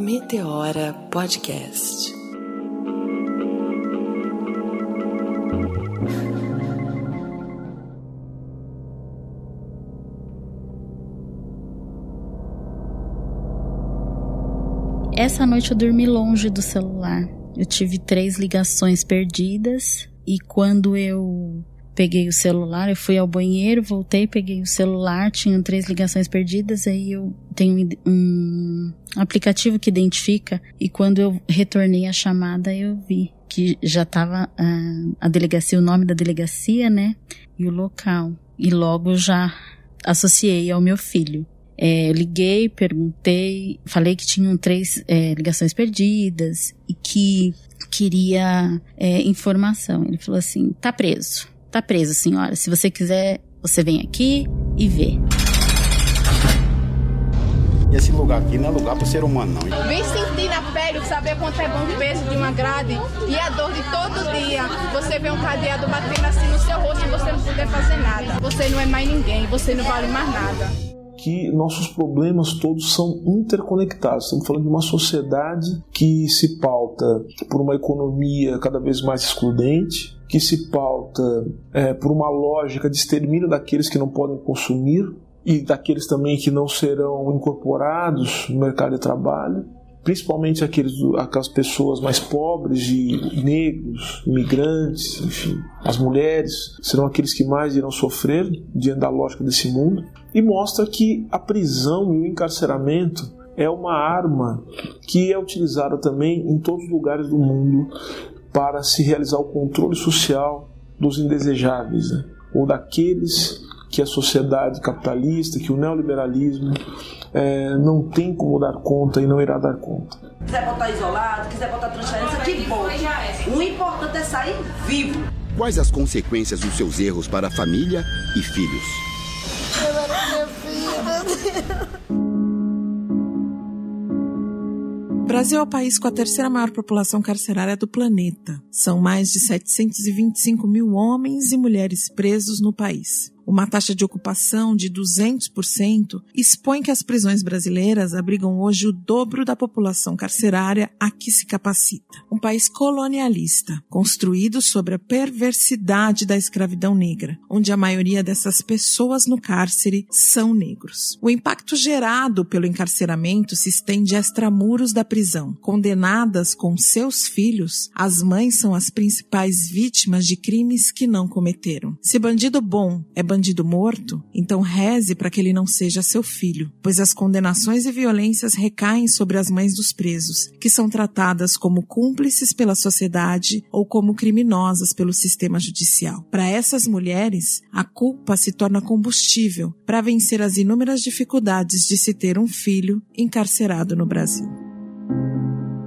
Meteora Podcast. Essa noite eu dormi longe do celular. Eu tive três ligações perdidas e quando eu peguei o celular, eu fui ao banheiro, voltei, peguei o celular, tinham três ligações perdidas, aí eu tenho um aplicativo que identifica e quando eu retornei a chamada eu vi que já estava uh, a delegacia, o nome da delegacia, né, e o local. E logo já associei ao meu filho. É, liguei, perguntei, falei que tinham três é, ligações perdidas e que queria é, informação. Ele falou assim: tá preso, tá preso, senhora. Se você quiser, você vem aqui e vê. E esse lugar aqui não é lugar para ser humano, não. Vem sentir na pele, saber quanto é bom o peso de uma grade e a dor de todo dia. Você vê um cadeado batendo assim no seu rosto e você não puder fazer nada. Você não é mais ninguém, você não vale mais nada que nossos problemas todos são interconectados. Estamos falando de uma sociedade que se pauta por uma economia cada vez mais excludente, que se pauta é, por uma lógica de extermínio daqueles que não podem consumir e daqueles também que não serão incorporados no mercado de trabalho principalmente aqueles, aquelas pessoas mais pobres e negros, imigrantes, enfim, as mulheres serão aqueles que mais irão sofrer diante da lógica desse mundo. E mostra que a prisão e o encarceramento é uma arma que é utilizada também em todos os lugares do mundo para se realizar o controle social dos indesejáveis, né? ou daqueles que a sociedade capitalista, que o neoliberalismo é, não tem como dar conta e não irá dar conta. Quiser botar isolado, quiser botar transferência, que bom. O importante é sair vivo. Quais as consequências dos seus erros para a família e filhos? Eu era minha filha. Brasil é o país com a terceira maior população carcerária do planeta. São mais de 725 mil homens e mulheres presos no país uma taxa de ocupação de 200%, expõe que as prisões brasileiras abrigam hoje o dobro da população carcerária a que se capacita. Um país colonialista, construído sobre a perversidade da escravidão negra, onde a maioria dessas pessoas no cárcere são negros. O impacto gerado pelo encarceramento se estende extramuros da prisão. Condenadas com seus filhos, as mães são as principais vítimas de crimes que não cometeram. Se bandido bom é bandido bandido morto, então reze para que ele não seja seu filho, pois as condenações e violências recaem sobre as mães dos presos, que são tratadas como cúmplices pela sociedade ou como criminosas pelo sistema judicial. Para essas mulheres, a culpa se torna combustível para vencer as inúmeras dificuldades de se ter um filho encarcerado no Brasil.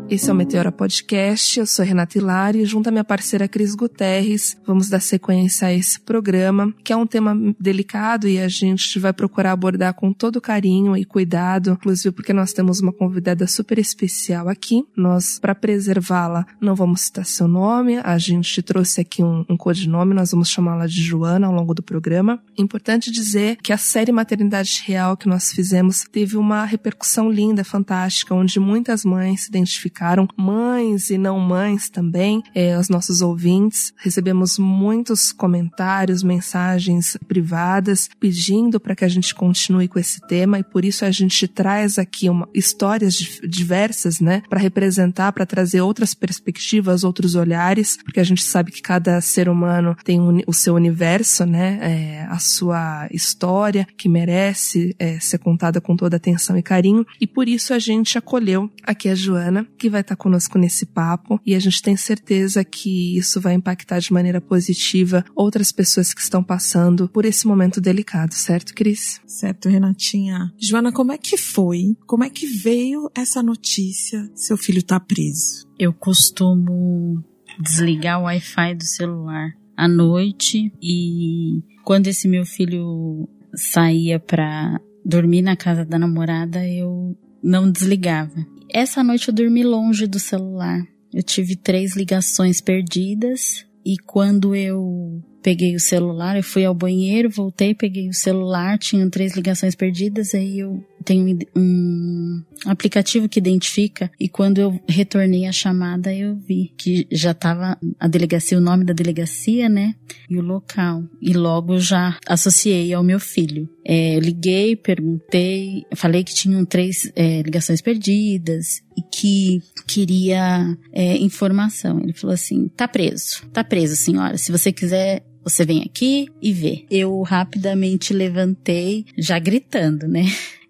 Esse é o Meteora Podcast, eu sou Renata Hilari e junto à minha parceira Cris Guterres, vamos dar sequência a esse programa, que é um tema delicado e a gente vai procurar abordar com todo carinho e cuidado, inclusive porque nós temos uma convidada super especial aqui. Nós, para preservá-la, não vamos citar seu nome, a gente trouxe aqui um, um codinome, nós vamos chamá-la de Joana ao longo do programa. Importante dizer que a série Maternidade Real que nós fizemos teve uma repercussão linda, fantástica, onde muitas mães se identificaram mães e não mães também, é, os nossos ouvintes. Recebemos muitos comentários, mensagens privadas pedindo para que a gente continue com esse tema e por isso a gente traz aqui uma, histórias diversas, né, para representar, para trazer outras perspectivas, outros olhares, porque a gente sabe que cada ser humano tem um, o seu universo, né, é, a sua história que merece é, ser contada com toda atenção e carinho e por isso a gente acolheu aqui a Joana, que vai estar conosco nesse papo e a gente tem certeza que isso vai impactar de maneira positiva outras pessoas que estão passando por esse momento delicado, certo, Cris? Certo, Renatinha. Joana, como é que foi? Como é que veio essa notícia? Seu filho tá preso. Eu costumo desligar o Wi-Fi do celular à noite e quando esse meu filho saía para dormir na casa da namorada, eu não desligava. Essa noite eu dormi longe do celular. Eu tive três ligações perdidas e quando eu peguei o celular, eu fui ao banheiro, voltei, peguei o celular, tinham três ligações perdidas, aí eu tem um aplicativo que identifica e quando eu retornei a chamada eu vi que já estava a delegacia, o nome da delegacia, né? E o local. E logo já associei ao meu filho. É, liguei, perguntei, falei que tinham três é, ligações perdidas e que queria é, informação. Ele falou assim: tá preso, tá preso, senhora. Se você quiser você vem aqui e vê. Eu rapidamente levantei, já gritando, né?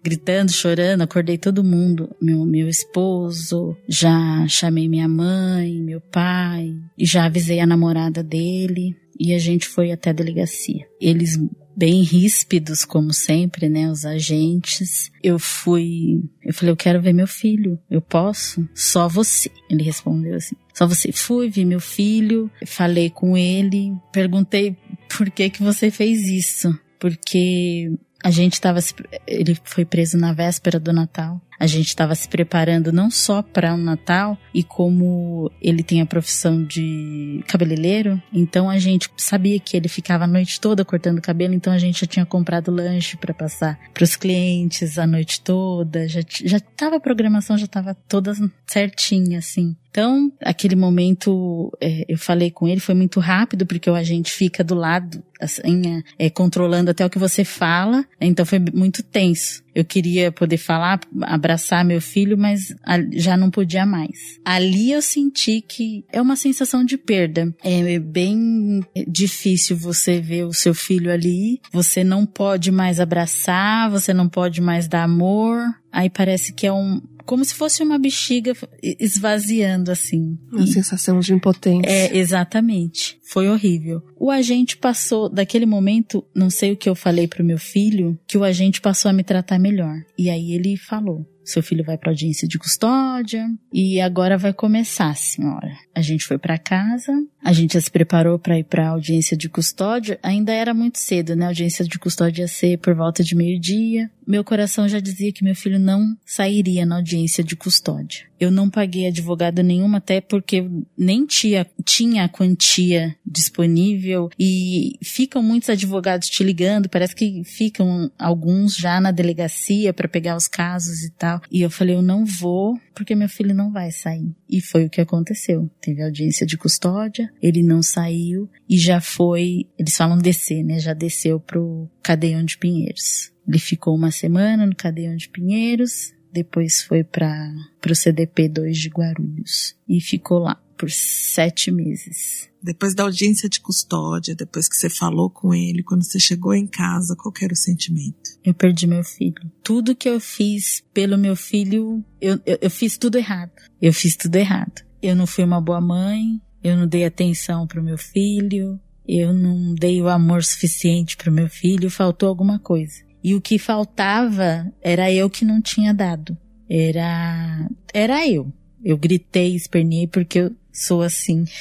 Gritando, chorando, acordei todo mundo, meu, meu esposo, já chamei minha mãe, meu pai, e já avisei a namorada dele, e a gente foi até a delegacia. Eles bem ríspidos como sempre, né, os agentes. Eu fui, eu falei, eu quero ver meu filho. Eu posso? Só você. Ele respondeu assim: só você. Fui, vi meu filho, falei com ele, perguntei por que que você fez isso? Porque a gente estava ele foi preso na véspera do Natal. A gente estava se preparando não só para o um Natal e como ele tem a profissão de cabeleireiro, então a gente sabia que ele ficava a noite toda cortando cabelo, então a gente já tinha comprado lanche para passar para os clientes a noite toda, já já tava a programação já estava toda certinha assim. Então, aquele momento, é, eu falei com ele, foi muito rápido, porque o agente fica do lado, assim, é, controlando até o que você fala, então foi muito tenso. Eu queria poder falar, abraçar meu filho, mas já não podia mais. Ali eu senti que é uma sensação de perda. É bem difícil você ver o seu filho ali. Você não pode mais abraçar, você não pode mais dar amor. Aí parece que é um, como se fosse uma bexiga esvaziando assim. Uma e, sensação de impotência. É, exatamente. Foi horrível. O agente passou, daquele momento, não sei o que eu falei pro meu filho, que o agente passou a me tratar melhor. E aí ele falou: seu filho vai para audiência de custódia e agora vai começar, senhora. A gente foi para casa, a gente já se preparou para ir para audiência de custódia. Ainda era muito cedo, né? A audiência de custódia ia ser por volta de meio-dia. Meu coração já dizia que meu filho não sairia na audiência de custódia. Eu não paguei advogada nenhuma, até porque nem tinha, tinha a quantia disponível e ficam muitos advogados te ligando, parece que ficam alguns já na delegacia para pegar os casos e tal. E eu falei, eu não vou, porque meu filho não vai sair. E foi o que aconteceu. Teve audiência de custódia, ele não saiu e já foi, eles falam descer, né? Já desceu pro Cadeião de Pinheiros. Ele ficou uma semana no Cadeião de Pinheiros, depois foi para o CDP 2 de Guarulhos e ficou lá por sete meses. Depois da audiência de custódia, depois que você falou com ele, quando você chegou em casa, qual era o sentimento? Eu perdi meu filho. Tudo que eu fiz pelo meu filho, eu, eu, eu fiz tudo errado. Eu fiz tudo errado. Eu não fui uma boa mãe, eu não dei atenção para o meu filho, eu não dei o amor suficiente para o meu filho, faltou alguma coisa. E o que faltava era eu que não tinha dado. Era, era eu. Eu gritei, esperneei porque eu sou assim.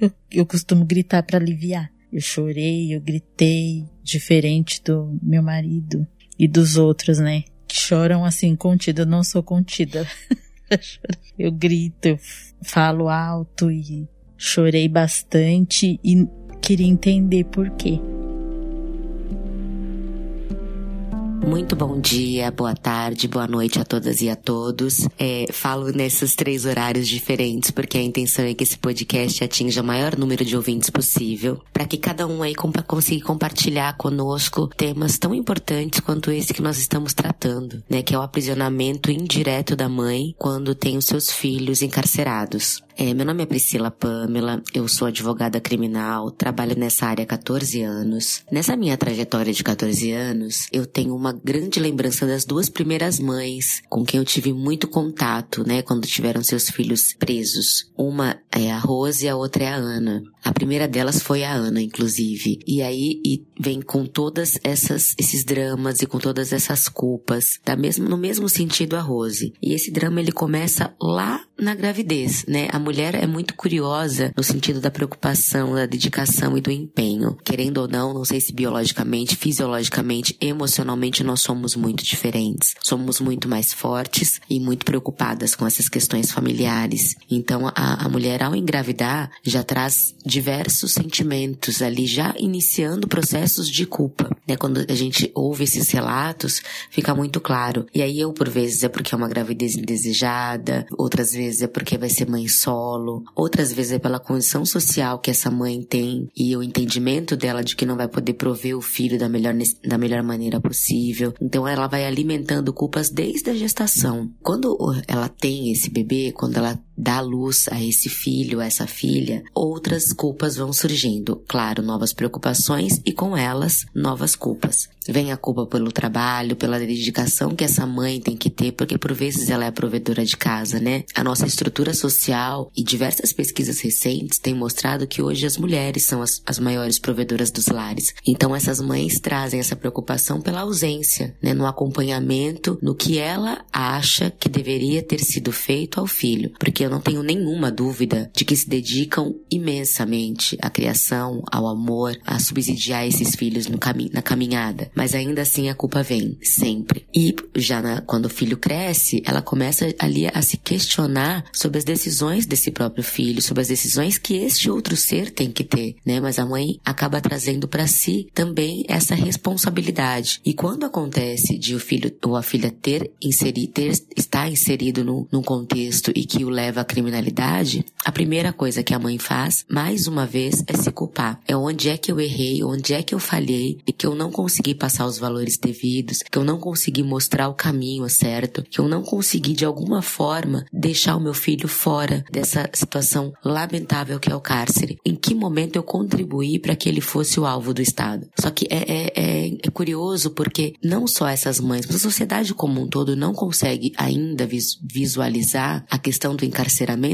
Eu, eu costumo gritar para aliviar. Eu chorei, eu gritei, diferente do meu marido e dos outros, né? Que choram assim, contida. Eu não sou contida. eu grito, eu falo alto e chorei bastante e queria entender por quê. Muito bom dia, boa tarde, boa noite a todas e a todos. É, falo nesses três horários diferentes porque a intenção é que esse podcast atinja o maior número de ouvintes possível, para que cada um aí compa consiga compartilhar conosco temas tão importantes quanto esse que nós estamos tratando, né, que é o aprisionamento indireto da mãe quando tem os seus filhos encarcerados. É, meu nome é Priscila Pamela, eu sou advogada criminal, trabalho nessa área há 14 anos. Nessa minha trajetória de 14 anos, eu tenho uma grande lembrança das duas primeiras mães com quem eu tive muito contato, né, quando tiveram seus filhos presos. Uma é a Rose e a outra é a Ana. A primeira delas foi a Ana, inclusive. E aí e vem com todas essas esses dramas e com todas essas culpas, da mesmo no mesmo sentido a Rose. E esse drama ele começa lá na gravidez, né? A mulher é muito curiosa no sentido da preocupação, da dedicação e do empenho. Querendo ou não, não sei se biologicamente, fisiologicamente, emocionalmente nós somos muito diferentes. Somos muito mais fortes e muito preocupadas com essas questões familiares. Então a, a mulher ao engravidar já traz diversos sentimentos ali, já iniciando processos de culpa. Né? Quando a gente ouve esses relatos, fica muito claro. E aí eu por vezes é porque é uma gravidez indesejada, outras vezes é porque vai ser mãe solo, outras vezes é pela condição social que essa mãe tem e o entendimento dela de que não vai poder prover o filho da melhor, da melhor maneira possível. Então ela vai alimentando culpas desde a gestação. Quando ela tem esse bebê, quando ela dá luz a esse filho, a essa filha, outras culpas vão surgindo. Claro, novas preocupações e com elas novas culpas. Vem a culpa pelo trabalho, pela dedicação que essa mãe tem que ter, porque por vezes ela é a provedora de casa, né? A nossa estrutura social e diversas pesquisas recentes têm mostrado que hoje as mulheres são as, as maiores provedoras dos lares. Então essas mães trazem essa preocupação pela ausência, né? No acompanhamento, no que ela acha que deveria ter sido feito ao filho. Porque eu não tenho nenhuma dúvida de que se dedicam imensamente à criação, ao amor, a subsidiar esses filhos cami na caminhada. Mas ainda assim a culpa vem, sempre. E já na, quando o filho cresce, ela começa ali a se questionar sobre as decisões desse próprio filho, sobre as decisões que este outro ser tem que ter, né? Mas a mãe acaba trazendo para si também essa responsabilidade. E quando acontece de o filho ou a filha ter inserido, ter, estar inserido no, num contexto e que o leva à criminalidade, a primeira coisa que a mãe faz, mais uma vez, é se culpar. É onde é que eu errei, onde é que eu falhei e que eu não consegui passar os valores devidos, que eu não consegui mostrar o caminho certo, que eu não consegui de alguma forma deixar o meu filho fora dessa situação lamentável que é o cárcere. Em que momento eu contribuí para que ele fosse o alvo do Estado? Só que é, é, é, é curioso porque não só essas mães, mas a sociedade como um todo não consegue ainda visualizar a questão do encarceramento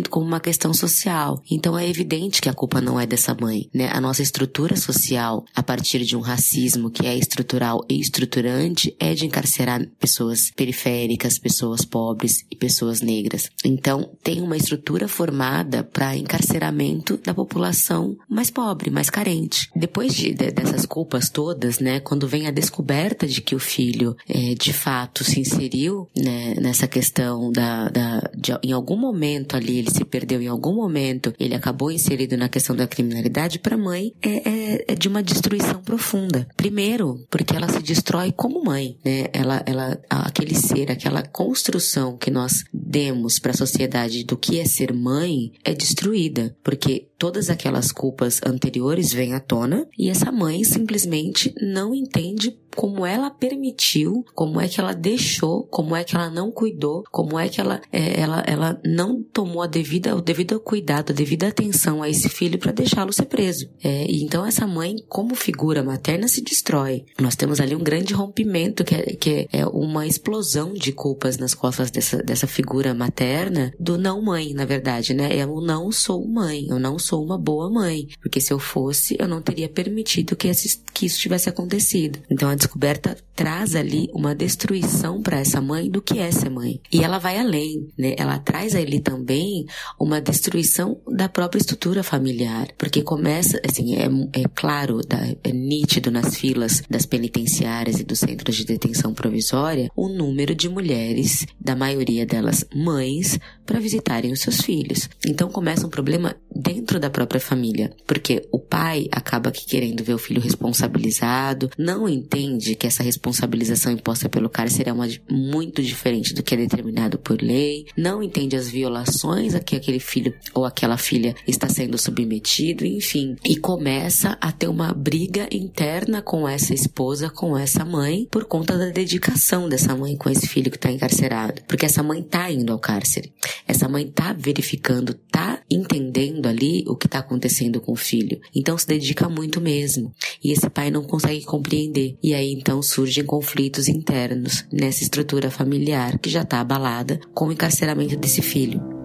como uma questão social. Então é evidente que a culpa não é dessa mãe, né? A nossa estrutura social, a partir de um racismo que é estrutural e estruturante, é de encarcerar pessoas periféricas, pessoas pobres e pessoas negras. Então tem uma estrutura formada para encarceramento da população mais pobre, mais carente. Depois de, de, dessas culpas todas, né? Quando vem a descoberta de que o filho é, de fato se inseriu né, nessa questão da, da de, em algum momento ali ele se perdeu, em algum momento ele acabou inserido na questão da criminalidade, para a mãe é, é, é, de uma destruição profunda. Primeiro, porque ela se destrói como mãe, né? Ela, ela, aquele ser, aquela construção que nós demos para a sociedade do que é ser mãe é destruída, porque todas aquelas culpas anteriores vêm à tona e essa mãe simplesmente não entende como ela permitiu, como é que ela deixou, como é que ela não cuidou, como é que ela, é, ela, ela não tomou a devida, o devido cuidado, a devida atenção a esse filho para deixá-lo ser preso. É, então essa mãe, como figura materna, se destrói. Nós temos ali um grande rompimento, que é, que é uma explosão de culpas nas costas dessa, dessa figura materna, do não mãe, na verdade, né? Eu não sou mãe, eu não sou uma boa mãe, porque se eu fosse, eu não teria permitido que, esse, que isso tivesse acontecido. Então a descoberta traz ali uma destruição para essa mãe do que é ser mãe. E ela vai além, né? Ela traz ali também uma destruição da própria estrutura familiar, porque começa, assim, é, é claro, é nítido nas filas das penitenciárias e dos centros de detenção provisória o número de mulheres, da maioria delas mães, para visitarem os seus filhos. Então começa um problema dentro da própria família, porque o pai acaba que querendo ver o filho responsabilizado, não entende que essa responsabilização imposta pelo cárcere é uma muito diferente do que é determinado por lei, não entende as violações a que aquele filho ou aquela filha está sendo submetido, enfim, e começa a ter uma briga interna com essa esposa, com essa mãe, por conta da dedicação dessa mãe com esse filho que está encarcerado, porque essa mãe está indo ao cárcere, essa mãe está verificando, está entendendo ali o que está acontecendo com o filho, então se dedica muito mesmo, e esse pai não consegue compreender, e aí então surgem conflitos internos nessa estrutura familiar que já está abalada com o encarceramento desse filho.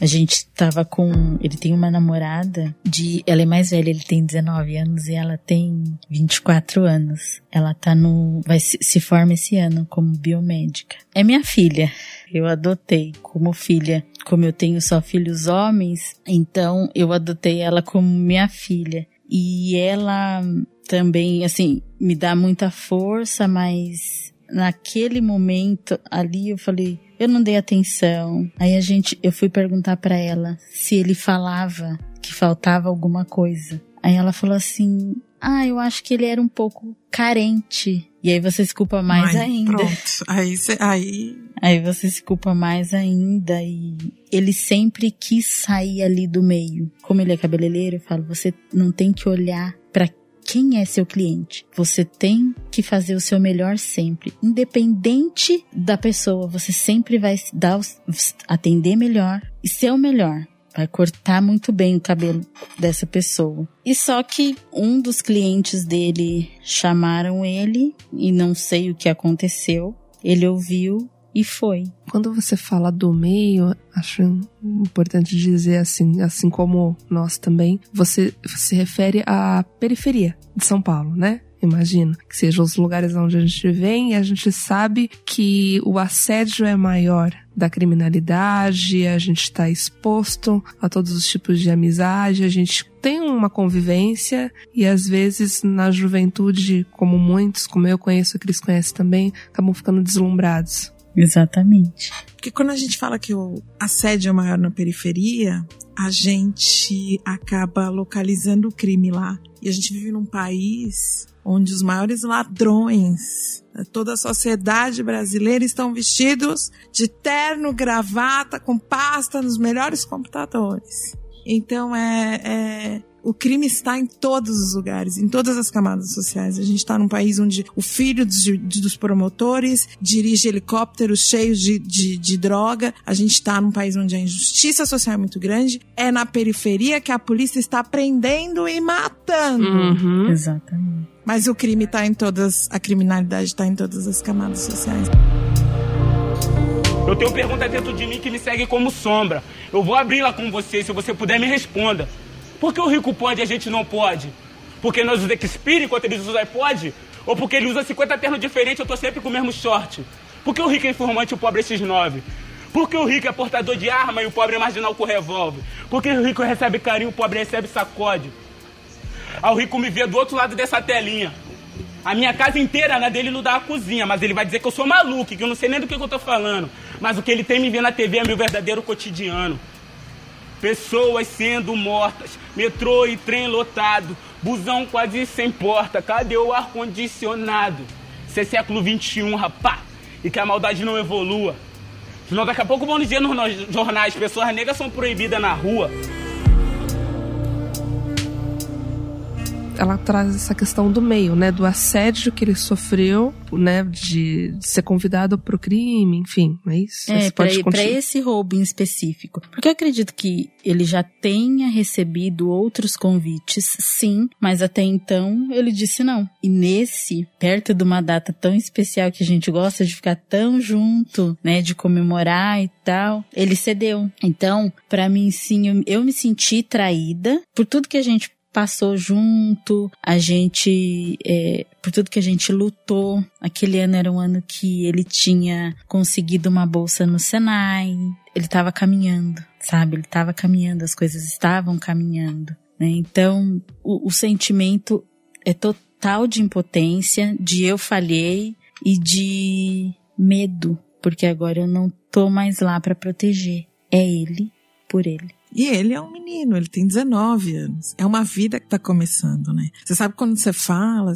A gente tava com. Ele tem uma namorada de. Ela é mais velha, ele tem 19 anos e ela tem 24 anos. Ela tá no. Vai se, se forma esse ano como biomédica. É minha filha. Eu adotei como filha. Como eu tenho só filhos homens, então eu adotei ela como minha filha. E ela também, assim, me dá muita força, mas naquele momento ali eu falei, eu não dei atenção. Aí a gente, eu fui perguntar para ela se ele falava que faltava alguma coisa. Aí ela falou assim: "Ah, eu acho que ele era um pouco carente". E aí você se culpa mais Ai, ainda. Pronto. Aí, cê, aí Aí você se culpa mais ainda e ele sempre quis sair ali do meio. Como ele é cabeleireiro, eu falo, você não tem que olhar para quem é seu cliente. Você tem que fazer o seu melhor sempre, independente da pessoa. Você sempre vai dar atender melhor e ser o melhor. Vai cortar muito bem o cabelo dessa pessoa. E só que um dos clientes dele chamaram ele e não sei o que aconteceu. Ele ouviu e foi. Quando você fala do meio, acho importante dizer assim, assim como nós também, você se refere à periferia de São Paulo, né? Imagino que sejam os lugares onde a gente vem e a gente sabe que o assédio é maior da criminalidade, a gente está exposto a todos os tipos de amizade, a gente tem uma convivência e às vezes na juventude, como muitos, como eu conheço, a Cris conhece também, acabam ficando deslumbrados. Exatamente. Porque quando a gente fala que o assédio é maior na periferia, a gente acaba localizando o crime lá. E a gente vive num país onde os maiores ladrões de toda a sociedade brasileira estão vestidos de terno, gravata, com pasta nos melhores computadores. Então é, é o crime está em todos os lugares, em todas as camadas sociais. A gente está num país onde o filho dos, dos promotores dirige helicópteros cheios de, de, de droga. A gente está num país onde a injustiça social é muito grande. É na periferia que a polícia está prendendo e matando. Uhum. Exatamente. Mas o crime está em todas, a criminalidade está em todas as camadas sociais. Eu tenho perguntas dentro de mim que me seguem como sombra. Eu vou abri-la com você, se você puder me responda. Por que o rico pode e a gente não pode? Porque nós usamos Xperia enquanto eles usam iPod? Ou porque ele usa 50 ternos diferentes eu tô sempre com o mesmo short? Por que o rico é informante e o pobre é X9? Por que o rico é portador de arma e o pobre é marginal com revólver? Por que o rico recebe carinho e o pobre recebe sacode? Ah, o rico me vê do outro lado dessa telinha. A minha casa inteira, na dele, não dá a cozinha, mas ele vai dizer que eu sou maluco, que eu não sei nem do que, que eu tô falando. Mas o que ele tem me ver na TV é meu verdadeiro cotidiano. Pessoas sendo mortas, metrô e trem lotado, busão quase sem porta, cadê o ar-condicionado? Isso é século XXI, rapá, e que a maldade não evolua. Senão daqui a pouco vão dizer nos jornais, pessoas negras são proibidas na rua. Ela traz essa questão do meio, né, do assédio que ele sofreu, né, de, ser convidado pro crime, enfim, é isso. É, para esse roubo em específico. Porque eu acredito que ele já tenha recebido outros convites, sim, mas até então ele disse não. E nesse, perto de uma data tão especial que a gente gosta de ficar tão junto, né, de comemorar e tal, ele cedeu. Então, para mim, sim, eu, eu me senti traída por tudo que a gente passou junto, a gente, é, por tudo que a gente lutou. Aquele ano era um ano que ele tinha conseguido uma bolsa no Senai, ele estava caminhando, sabe? Ele estava caminhando, as coisas estavam caminhando. Né? Então, o, o sentimento é total de impotência, de eu falhei e de medo, porque agora eu não tô mais lá para proteger. É ele por ele. E ele é um menino, ele tem 19 anos. É uma vida que tá começando, né? Você sabe quando você fala,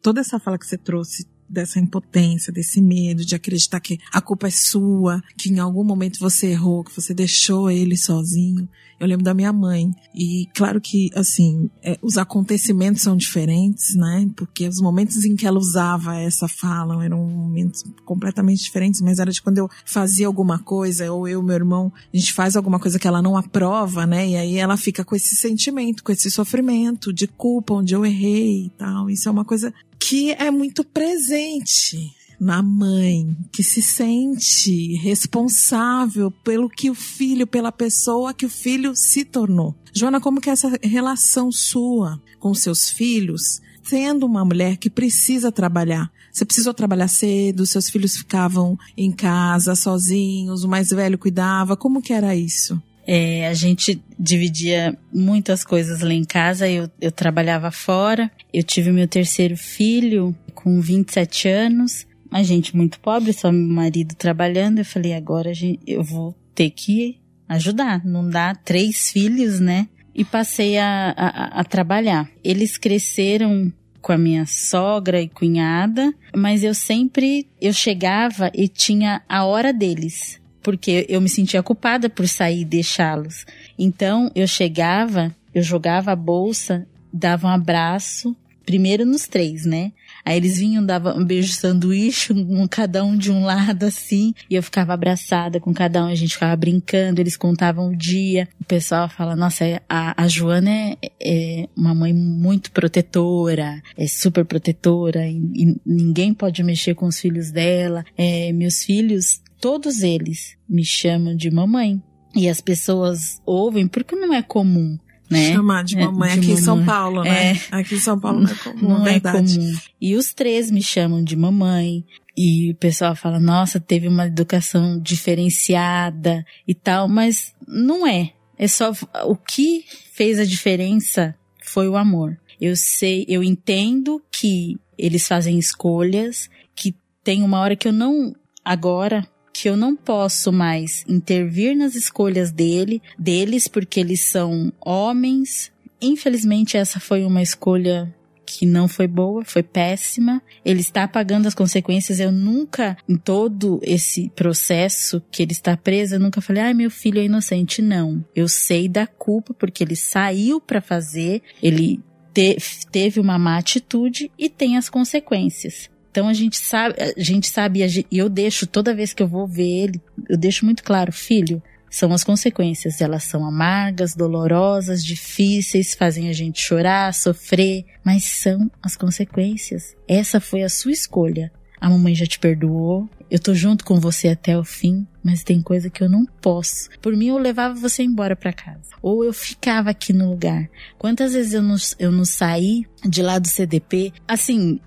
toda essa fala que você trouxe dessa impotência, desse medo de acreditar que a culpa é sua, que em algum momento você errou, que você deixou ele sozinho. Eu lembro da minha mãe. E claro que, assim, é, os acontecimentos são diferentes, né? Porque os momentos em que ela usava essa fala eram momentos completamente diferentes, mas era de quando eu fazia alguma coisa, ou eu, meu irmão, a gente faz alguma coisa que ela não aprova, né? E aí ela fica com esse sentimento, com esse sofrimento de culpa, onde eu errei e tal. Isso é uma coisa que é muito presente na mãe que se sente responsável pelo que o filho, pela pessoa que o filho se tornou. Joana, como que é essa relação sua com seus filhos, sendo uma mulher que precisa trabalhar? Você precisou trabalhar cedo, seus filhos ficavam em casa sozinhos, o mais velho cuidava. Como que era isso? É, a gente dividia muitas coisas lá em casa, eu, eu trabalhava fora. Eu tive meu terceiro filho com 27 anos, a gente muito pobre, só meu marido trabalhando. Eu falei, agora eu vou ter que ajudar, não dá três filhos, né? E passei a, a, a trabalhar. Eles cresceram com a minha sogra e cunhada, mas eu sempre eu chegava e tinha a hora deles, porque eu me sentia culpada por sair e deixá-los. Então eu chegava, eu jogava a bolsa, dava um abraço, primeiro nos três, né? Aí eles vinham, davam um beijo sanduíche, um, cada um de um lado assim, e eu ficava abraçada com cada um, a gente ficava brincando, eles contavam o dia. O pessoal fala, nossa, é, a, a Joana é, é uma mãe muito protetora, é super protetora, e, e ninguém pode mexer com os filhos dela. É, meus filhos, todos eles me chamam de mamãe. E as pessoas ouvem porque não é comum né? Chamar de mamãe é, de aqui mamãe. em São Paulo, né? É. Aqui em São Paulo não é comum, não é verdade. comum. E os três me chamam de mamãe. E o pessoal fala, nossa, teve uma educação diferenciada e tal, mas não é. É só o que fez a diferença foi o amor. Eu sei, eu entendo que eles fazem escolhas, que tem uma hora que eu não agora que eu não posso mais intervir nas escolhas dele, deles, porque eles são homens. Infelizmente, essa foi uma escolha que não foi boa, foi péssima. Ele está pagando as consequências. Eu nunca, em todo esse processo que ele está preso, eu nunca falei, ai, ah, meu filho é inocente. Não. Eu sei da culpa porque ele saiu para fazer, ele te, teve uma má atitude e tem as consequências. Então a gente sabe, a gente sabe, e eu deixo toda vez que eu vou ver ele, eu deixo muito claro, filho, são as consequências. Elas são amargas, dolorosas, difíceis, fazem a gente chorar, sofrer, mas são as consequências. Essa foi a sua escolha. A mamãe já te perdoou, eu tô junto com você até o fim, mas tem coisa que eu não posso. Por mim, eu levava você embora para casa. Ou eu ficava aqui no lugar. Quantas vezes eu não, eu não saí de lá do CDP? Assim,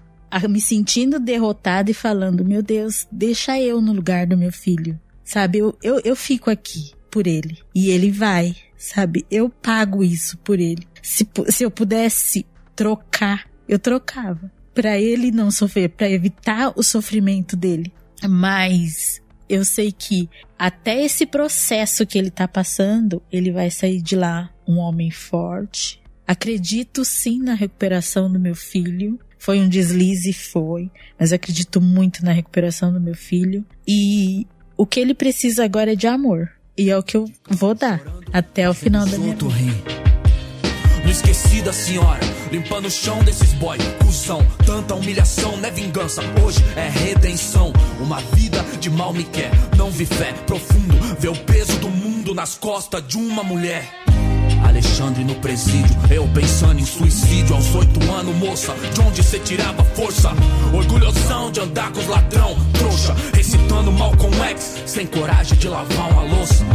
me sentindo derrotada e falando: Meu Deus, deixa eu no lugar do meu filho. Sabe, eu, eu, eu fico aqui por ele. E ele vai, sabe? Eu pago isso por ele. Se, se eu pudesse trocar, eu trocava. Para ele não sofrer, para evitar o sofrimento dele. Mas eu sei que até esse processo que ele tá passando, ele vai sair de lá um homem forte. Acredito sim na recuperação do meu filho. Foi um deslize, foi, mas eu acredito muito na recuperação do meu filho. E o que ele precisa agora é de amor. E é o que eu vou dar até o final da minha vida. Não esqueci da senhora, limpando o chão desses boy, cuzão. Tanta humilhação não é vingança, hoje é redenção. Uma vida de mal me quer, não vi fé profundo, vê o peso do mundo nas costas de uma mulher. Alexandre no presídio, eu pensando em suicídio aos oito anos, moça. De onde cê tirava força? Orgulhosão de andar com os ladrão, trouxa. Recitando mal com ex, sem coragem de lavar uma louça.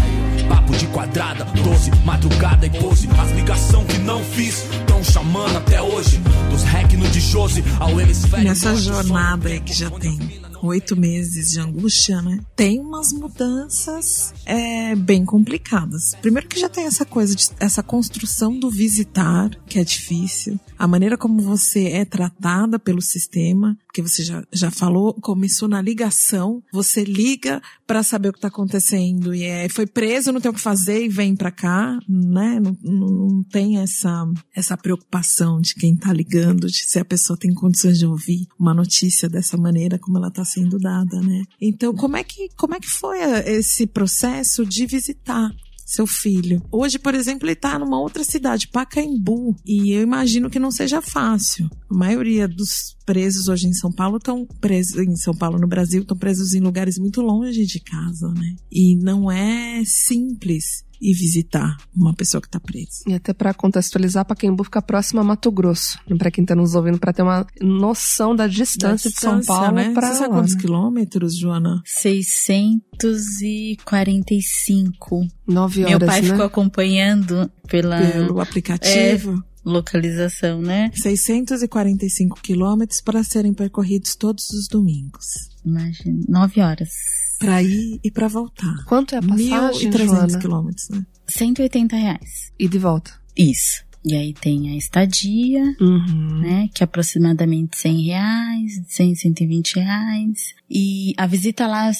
Papo de quadrada, doze, madrugada e pose. As ligação que não fiz, tão chamando até hoje. Dos hack no de Jose ao hemisfério. Nessa jornada aí que já tem oito meses de angústia, né? Tem umas mudanças é, bem complicadas. Primeiro que já tem essa coisa, de, essa construção do visitar, que é difícil. A maneira como você é tratada pelo sistema, que você já, já falou, começou na ligação. Você liga para saber o que está acontecendo e é, foi preso, não tem o que fazer e vem para cá, né? Não, não, não, tem essa, essa preocupação de quem tá ligando, de se a pessoa tem condições de ouvir uma notícia dessa maneira como ela tá sendo dada, né? Então, como é que, como é que foi esse processo de visitar seu filho. Hoje, por exemplo, ele está numa outra cidade, Pacaembu, e eu imagino que não seja fácil. A maioria dos presos hoje em São Paulo estão presos em São Paulo no Brasil estão presos em lugares muito longe de casa, né? E não é simples ir visitar uma pessoa que está presa. E até para contextualizar, Pacaembu fica próximo a Mato Grosso. Para quem está nos ouvindo, para ter uma noção da distância, da distância de São Paulo né? para sabe quantos quilômetros, Joana? 645. Nove horas, Meu pai né? ficou acompanhando pela... Pelo aplicativo. É, localização, né? 645 quilômetros para serem percorridos todos os domingos. Imagina, nove horas. Para ir e para voltar. Quanto é a passagem, 1.300 quilômetros, né? 180 reais. E de volta? Isso. E aí tem a estadia, uhum. né? Que é aproximadamente 100 reais, 100, 120 reais. E a visita lá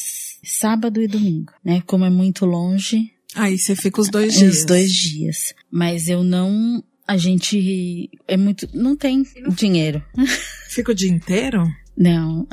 sábado e domingo, né? Como é muito longe. Aí você fica os dois dias. Os dois dias. Mas eu não a gente é muito. Não tem dinheiro. Fica o dia inteiro? Não,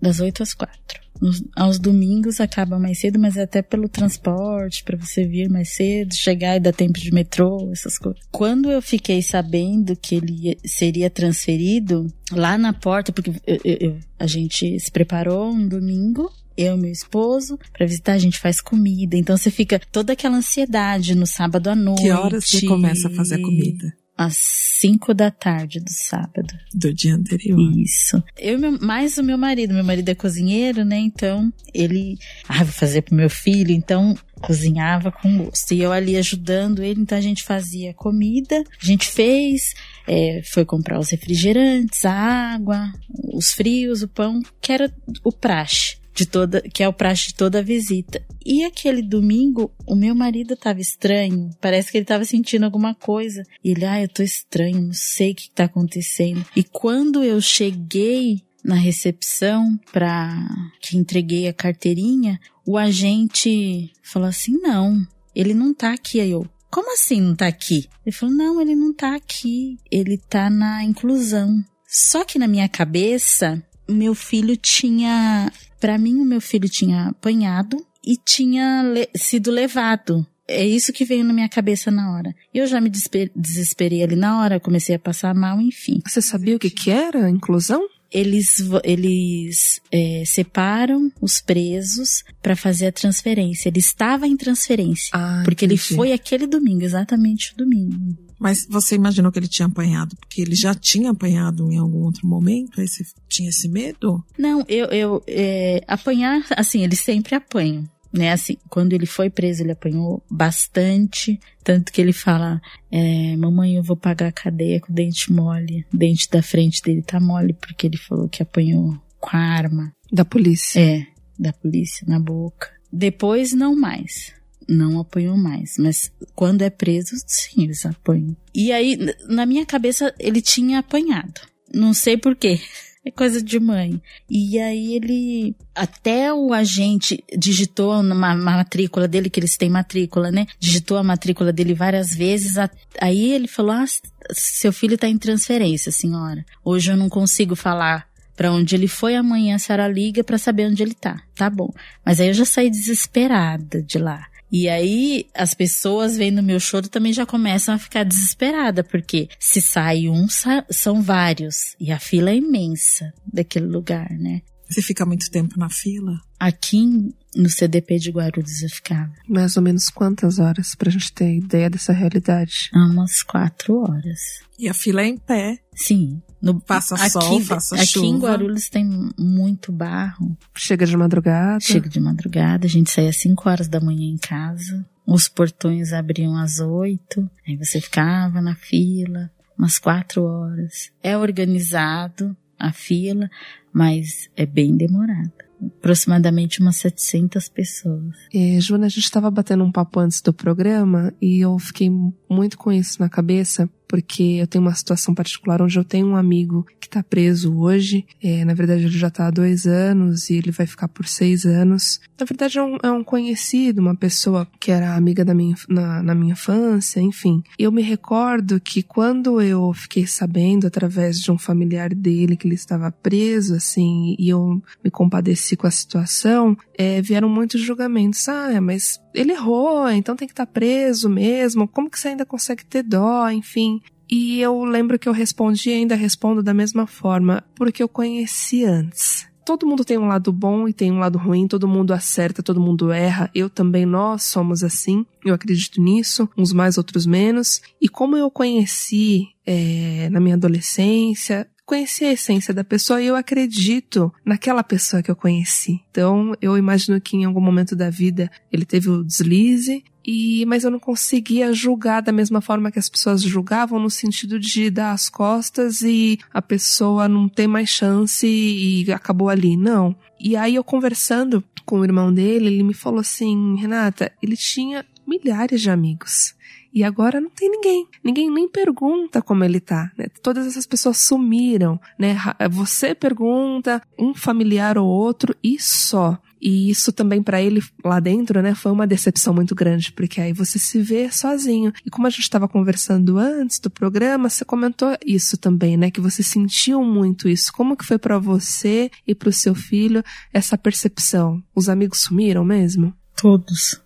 das 8 às 4. Nos, aos domingos acaba mais cedo, mas é até pelo transporte, para você vir mais cedo, chegar e dar tempo de metrô, essas coisas. Quando eu fiquei sabendo que ele ia, seria transferido, lá na porta, porque eu, eu, a gente se preparou um domingo, eu e meu esposo, para visitar, a gente faz comida. Então você fica toda aquela ansiedade no sábado à noite. Que horas você começa a fazer a comida? Às 5 da tarde do sábado. Do dia anterior. Isso. Eu mais o meu marido. Meu marido é cozinheiro, né? Então, ele. Ah, vou fazer pro meu filho. Então, cozinhava com gosto. E eu ali ajudando ele. Então, a gente fazia comida. A gente fez. É, foi comprar os refrigerantes, a água, os frios, o pão, que era o praxe de toda, que é o praxe de toda a visita. E aquele domingo, o meu marido estava estranho, parece que ele estava sentindo alguma coisa. E ele, ah, eu tô estranho, não sei o que está acontecendo. E quando eu cheguei na recepção para que entreguei a carteirinha, o agente falou assim: "Não, ele não tá aqui". Aí eu: "Como assim não tá aqui?". Ele falou: "Não, ele não tá aqui, ele tá na inclusão". Só que na minha cabeça, meu filho tinha para mim, o meu filho tinha apanhado e tinha le sido levado. É isso que veio na minha cabeça na hora. Eu já me desesperei ali na hora, comecei a passar mal, enfim. Você sabia o que, que era a inclusão? Eles, eles é, separam os presos para fazer a transferência. Ele estava em transferência. Ah, porque entendi. ele foi aquele domingo, exatamente o domingo. Mas você imaginou que ele tinha apanhado porque ele já tinha apanhado em algum outro momento? Aí você tinha esse medo? Não, eu, eu é, apanhar, assim, eles sempre apanham. Né, assim, quando ele foi preso, ele apanhou bastante, tanto que ele fala, é, mamãe, eu vou pagar a cadeia com o dente mole, o dente da frente dele tá mole, porque ele falou que apanhou com a arma. Da polícia? É, da polícia, na boca. Depois, não mais não apanhou mais. Mas quando é preso, sim, eles apanham. E aí, na minha cabeça, ele tinha apanhado. Não sei porquê. É coisa de mãe. E aí ele. Até o agente digitou na matrícula dele, que eles têm matrícula, né? Digitou a matrícula dele várias vezes. Aí ele falou: Ah, seu filho tá em transferência, senhora. Hoje eu não consigo falar para onde ele foi, amanhã a senhora liga para saber onde ele tá. Tá bom. Mas aí eu já saí desesperada de lá. E aí, as pessoas vendo meu choro também já começam a ficar desesperada, porque se sai um, são vários. E a fila é imensa daquele lugar, né? Você fica muito tempo na fila? Aqui no CDP de Guarulhos eu ficava. Mais ou menos quantas horas pra gente ter ideia dessa realidade? Umas quatro horas. E a fila é em pé. Sim. No, faça aqui, sol, faça aqui chuva. Aqui em Guarulhos tem muito barro. Chega de madrugada. Chega de madrugada. A gente saía às 5 horas da manhã em casa. Os portões abriam às 8. Aí você ficava na fila umas quatro horas. É organizado a fila, mas é bem demorado. Aproximadamente umas 700 pessoas. É, Joana, a gente estava batendo um papo antes do programa e eu fiquei muito com isso na cabeça, porque eu tenho uma situação particular onde eu tenho um amigo que está preso hoje. É, na verdade, ele já está há dois anos e ele vai ficar por seis anos. Na verdade, é um, é um conhecido, uma pessoa que era amiga da minha, na, na minha infância, enfim. Eu me recordo que quando eu fiquei sabendo, através de um familiar dele, que ele estava preso, assim, e eu me compadeci com a situação, é, vieram muitos julgamentos. Ah, mas ele errou, então tem que estar tá preso mesmo. Como que você ainda consegue ter dó? Enfim. E eu lembro que eu respondi e ainda respondo da mesma forma, porque eu conheci antes. todo mundo tem um lado bom e tem um lado ruim, todo mundo acerta, todo mundo erra. Eu também, nós somos assim. Eu acredito nisso, uns mais, outros menos. E como eu conheci é, na minha adolescência, conheci a essência da pessoa e eu acredito naquela pessoa que eu conheci. Então, eu imagino que em algum momento da vida ele teve o deslize e mas eu não conseguia julgar da mesma forma que as pessoas julgavam no sentido de dar as costas e a pessoa não ter mais chance e acabou ali. Não. E aí eu conversando com o irmão dele, ele me falou assim, Renata, ele tinha milhares de amigos. E agora não tem ninguém. Ninguém nem pergunta como ele tá, né? Todas essas pessoas sumiram, né? Você pergunta, um familiar ou outro e só. E isso também para ele lá dentro, né, foi uma decepção muito grande, porque aí você se vê sozinho. E como a gente estava conversando antes do programa, você comentou isso também, né, que você sentiu muito isso. Como que foi para você e para o seu filho essa percepção? Os amigos sumiram mesmo? Todos,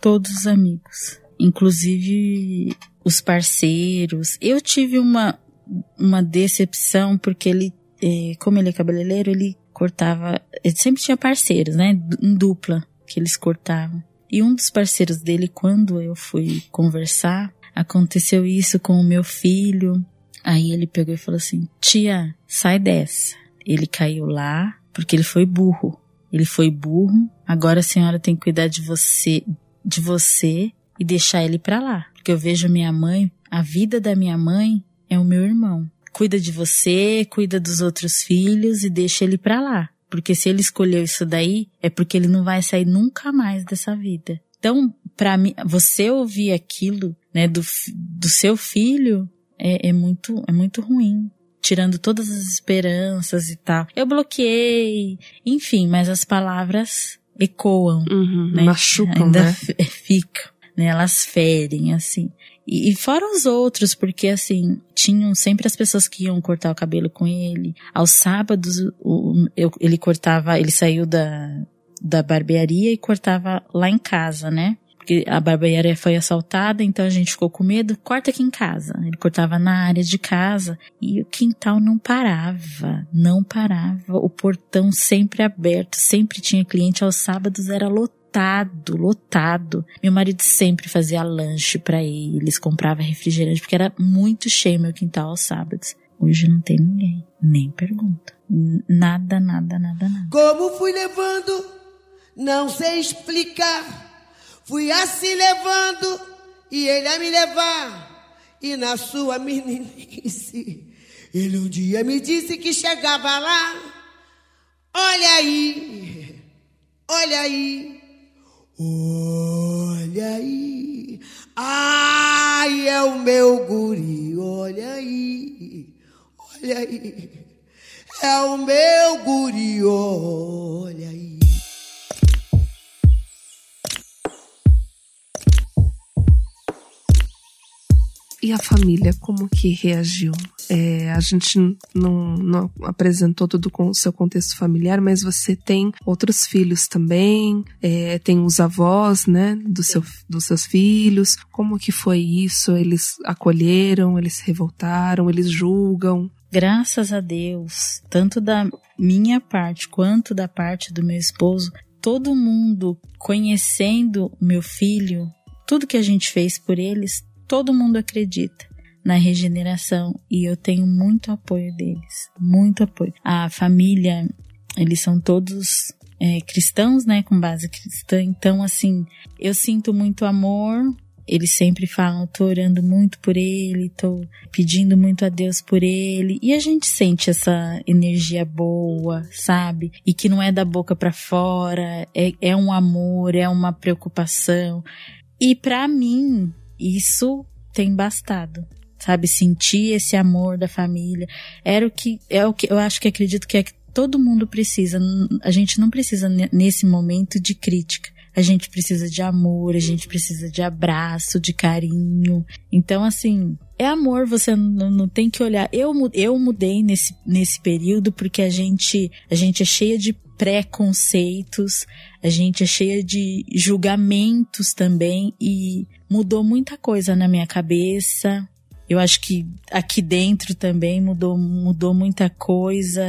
todos os amigos inclusive os parceiros. Eu tive uma, uma decepção porque ele, eh, como ele é cabeleireiro, ele cortava, ele sempre tinha parceiros, né, em dupla, que eles cortavam. E um dos parceiros dele, quando eu fui conversar, aconteceu isso com o meu filho. Aí ele pegou e falou assim: Tia, sai dessa. Ele caiu lá porque ele foi burro. Ele foi burro. Agora a senhora tem que cuidar de você, de você e deixar ele para lá. Porque eu vejo minha mãe, a vida da minha mãe é o meu irmão. Cuida de você, cuida dos outros filhos e deixa ele para lá. Porque se ele escolheu isso daí, é porque ele não vai sair nunca mais dessa vida. Então, para mim, você ouvir aquilo, né, do, do seu filho, é, é muito, é muito ruim tirando todas as esperanças e tal. Eu bloqueei, enfim, mas as palavras ecoam, uhum, né? machucam, Ainda né? ficam né? Elas ferem, assim. E, e fora os outros, porque assim, tinham sempre as pessoas que iam cortar o cabelo com ele. Aos sábados, o, eu, ele cortava, ele saiu da, da barbearia e cortava lá em casa, né? Porque a barbearia foi assaltada, então a gente ficou com medo, corta aqui em casa. Ele cortava na área de casa e o quintal não parava, não parava. O portão sempre aberto, sempre tinha cliente. Aos sábados era lotado lotado, lotado. Meu marido sempre fazia lanche para eles, comprava refrigerante, porque era muito cheio meu quintal aos sábados. Hoje não tem ninguém, nem pergunta. Nada, nada, nada, nada. Como fui levando, não sei explicar. Fui assim levando e ele a me levar. E na sua meninice, ele um dia me disse que chegava lá. Olha aí, olha aí, Olha aí, ai, é o meu guri, olha aí, olha aí, é o meu guri, olha aí. E a família, como que reagiu? É, a gente não, não, apresentou tudo com o seu contexto familiar, mas você tem outros filhos também, é, tem os avós, né, do seu, dos seus filhos. Como que foi isso? Eles acolheram, eles se revoltaram, eles julgam? Graças a Deus, tanto da minha parte quanto da parte do meu esposo, todo mundo conhecendo meu filho, tudo que a gente fez por eles, todo mundo acredita na regeneração e eu tenho muito apoio deles, muito apoio. A família, eles são todos é, cristãos, né, com base cristã, então assim, eu sinto muito amor. Eles sempre falam, tô orando muito por ele, tô pedindo muito a Deus por ele. E a gente sente essa energia boa, sabe? E que não é da boca para fora, é, é um amor, é uma preocupação. E para mim, isso tem bastado. Sabe, sentir esse amor da família. Era o que, é o que eu acho que acredito que é que todo mundo precisa. A gente não precisa nesse momento de crítica. A gente precisa de amor, a gente precisa de abraço, de carinho. Então, assim, é amor, você não, não, tem que olhar. Eu, eu mudei nesse, nesse período porque a gente, a gente é cheia de preconceitos, a gente é cheia de julgamentos também e mudou muita coisa na minha cabeça. Eu acho que aqui dentro também mudou, mudou muita coisa.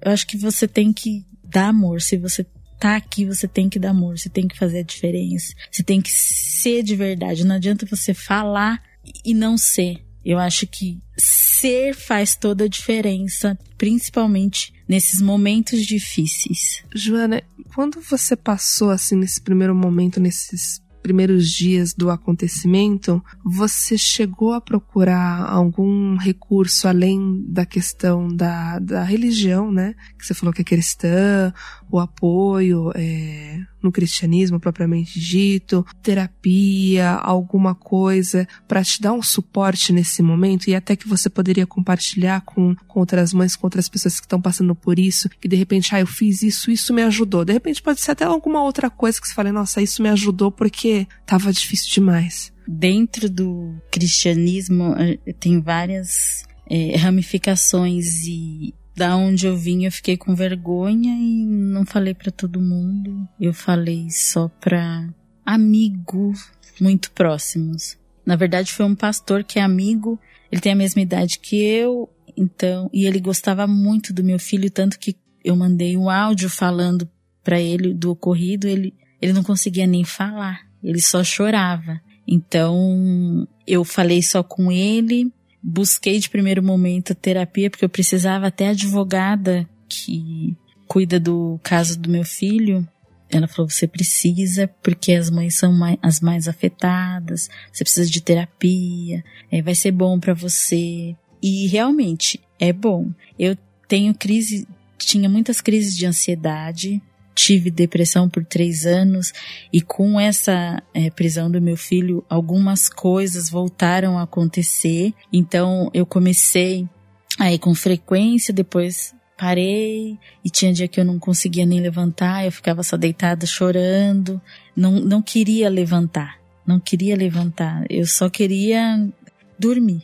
Eu acho que você tem que dar amor. Se você tá aqui, você tem que dar amor, você tem que fazer a diferença, você tem que ser de verdade. Não adianta você falar e não ser. Eu acho que ser faz toda a diferença, principalmente nesses momentos difíceis. Joana, quando você passou assim nesse primeiro momento, nesses primeiros dias do acontecimento, você chegou a procurar algum recurso além da questão da, da religião, né? Que você falou que é cristã, o apoio é, no cristianismo propriamente dito, terapia, alguma coisa para te dar um suporte nesse momento e até que você poderia compartilhar com, com outras mães, com outras pessoas que estão passando por isso, que de repente, ah, eu fiz isso, isso me ajudou. De repente pode ser até alguma outra coisa que você fale, nossa, isso me ajudou porque tava difícil demais. Dentro do cristianismo eh, tem várias é, ramificações e da onde eu vim eu fiquei com vergonha e não falei para todo mundo. Eu falei só para amigos muito próximos. Na verdade foi um pastor que é amigo, ele tem a mesma idade que eu, então, e ele gostava muito do meu filho tanto que eu mandei um áudio falando para ele do ocorrido, ele ele não conseguia nem falar, ele só chorava. Então, eu falei só com ele, busquei de primeiro momento terapia porque eu precisava até advogada que cuida do caso do meu filho. Ela falou: você precisa, porque as mães são mais, as mais afetadas, você precisa de terapia, é, vai ser bom para você. E realmente é bom. Eu tenho crise, tinha muitas crises de ansiedade, tive depressão por três anos e com essa é, prisão do meu filho, algumas coisas voltaram a acontecer. Então eu comecei aí com frequência, depois parei e tinha dia que eu não conseguia nem levantar, eu ficava só deitada chorando, não, não queria levantar, não queria levantar, eu só queria dormir.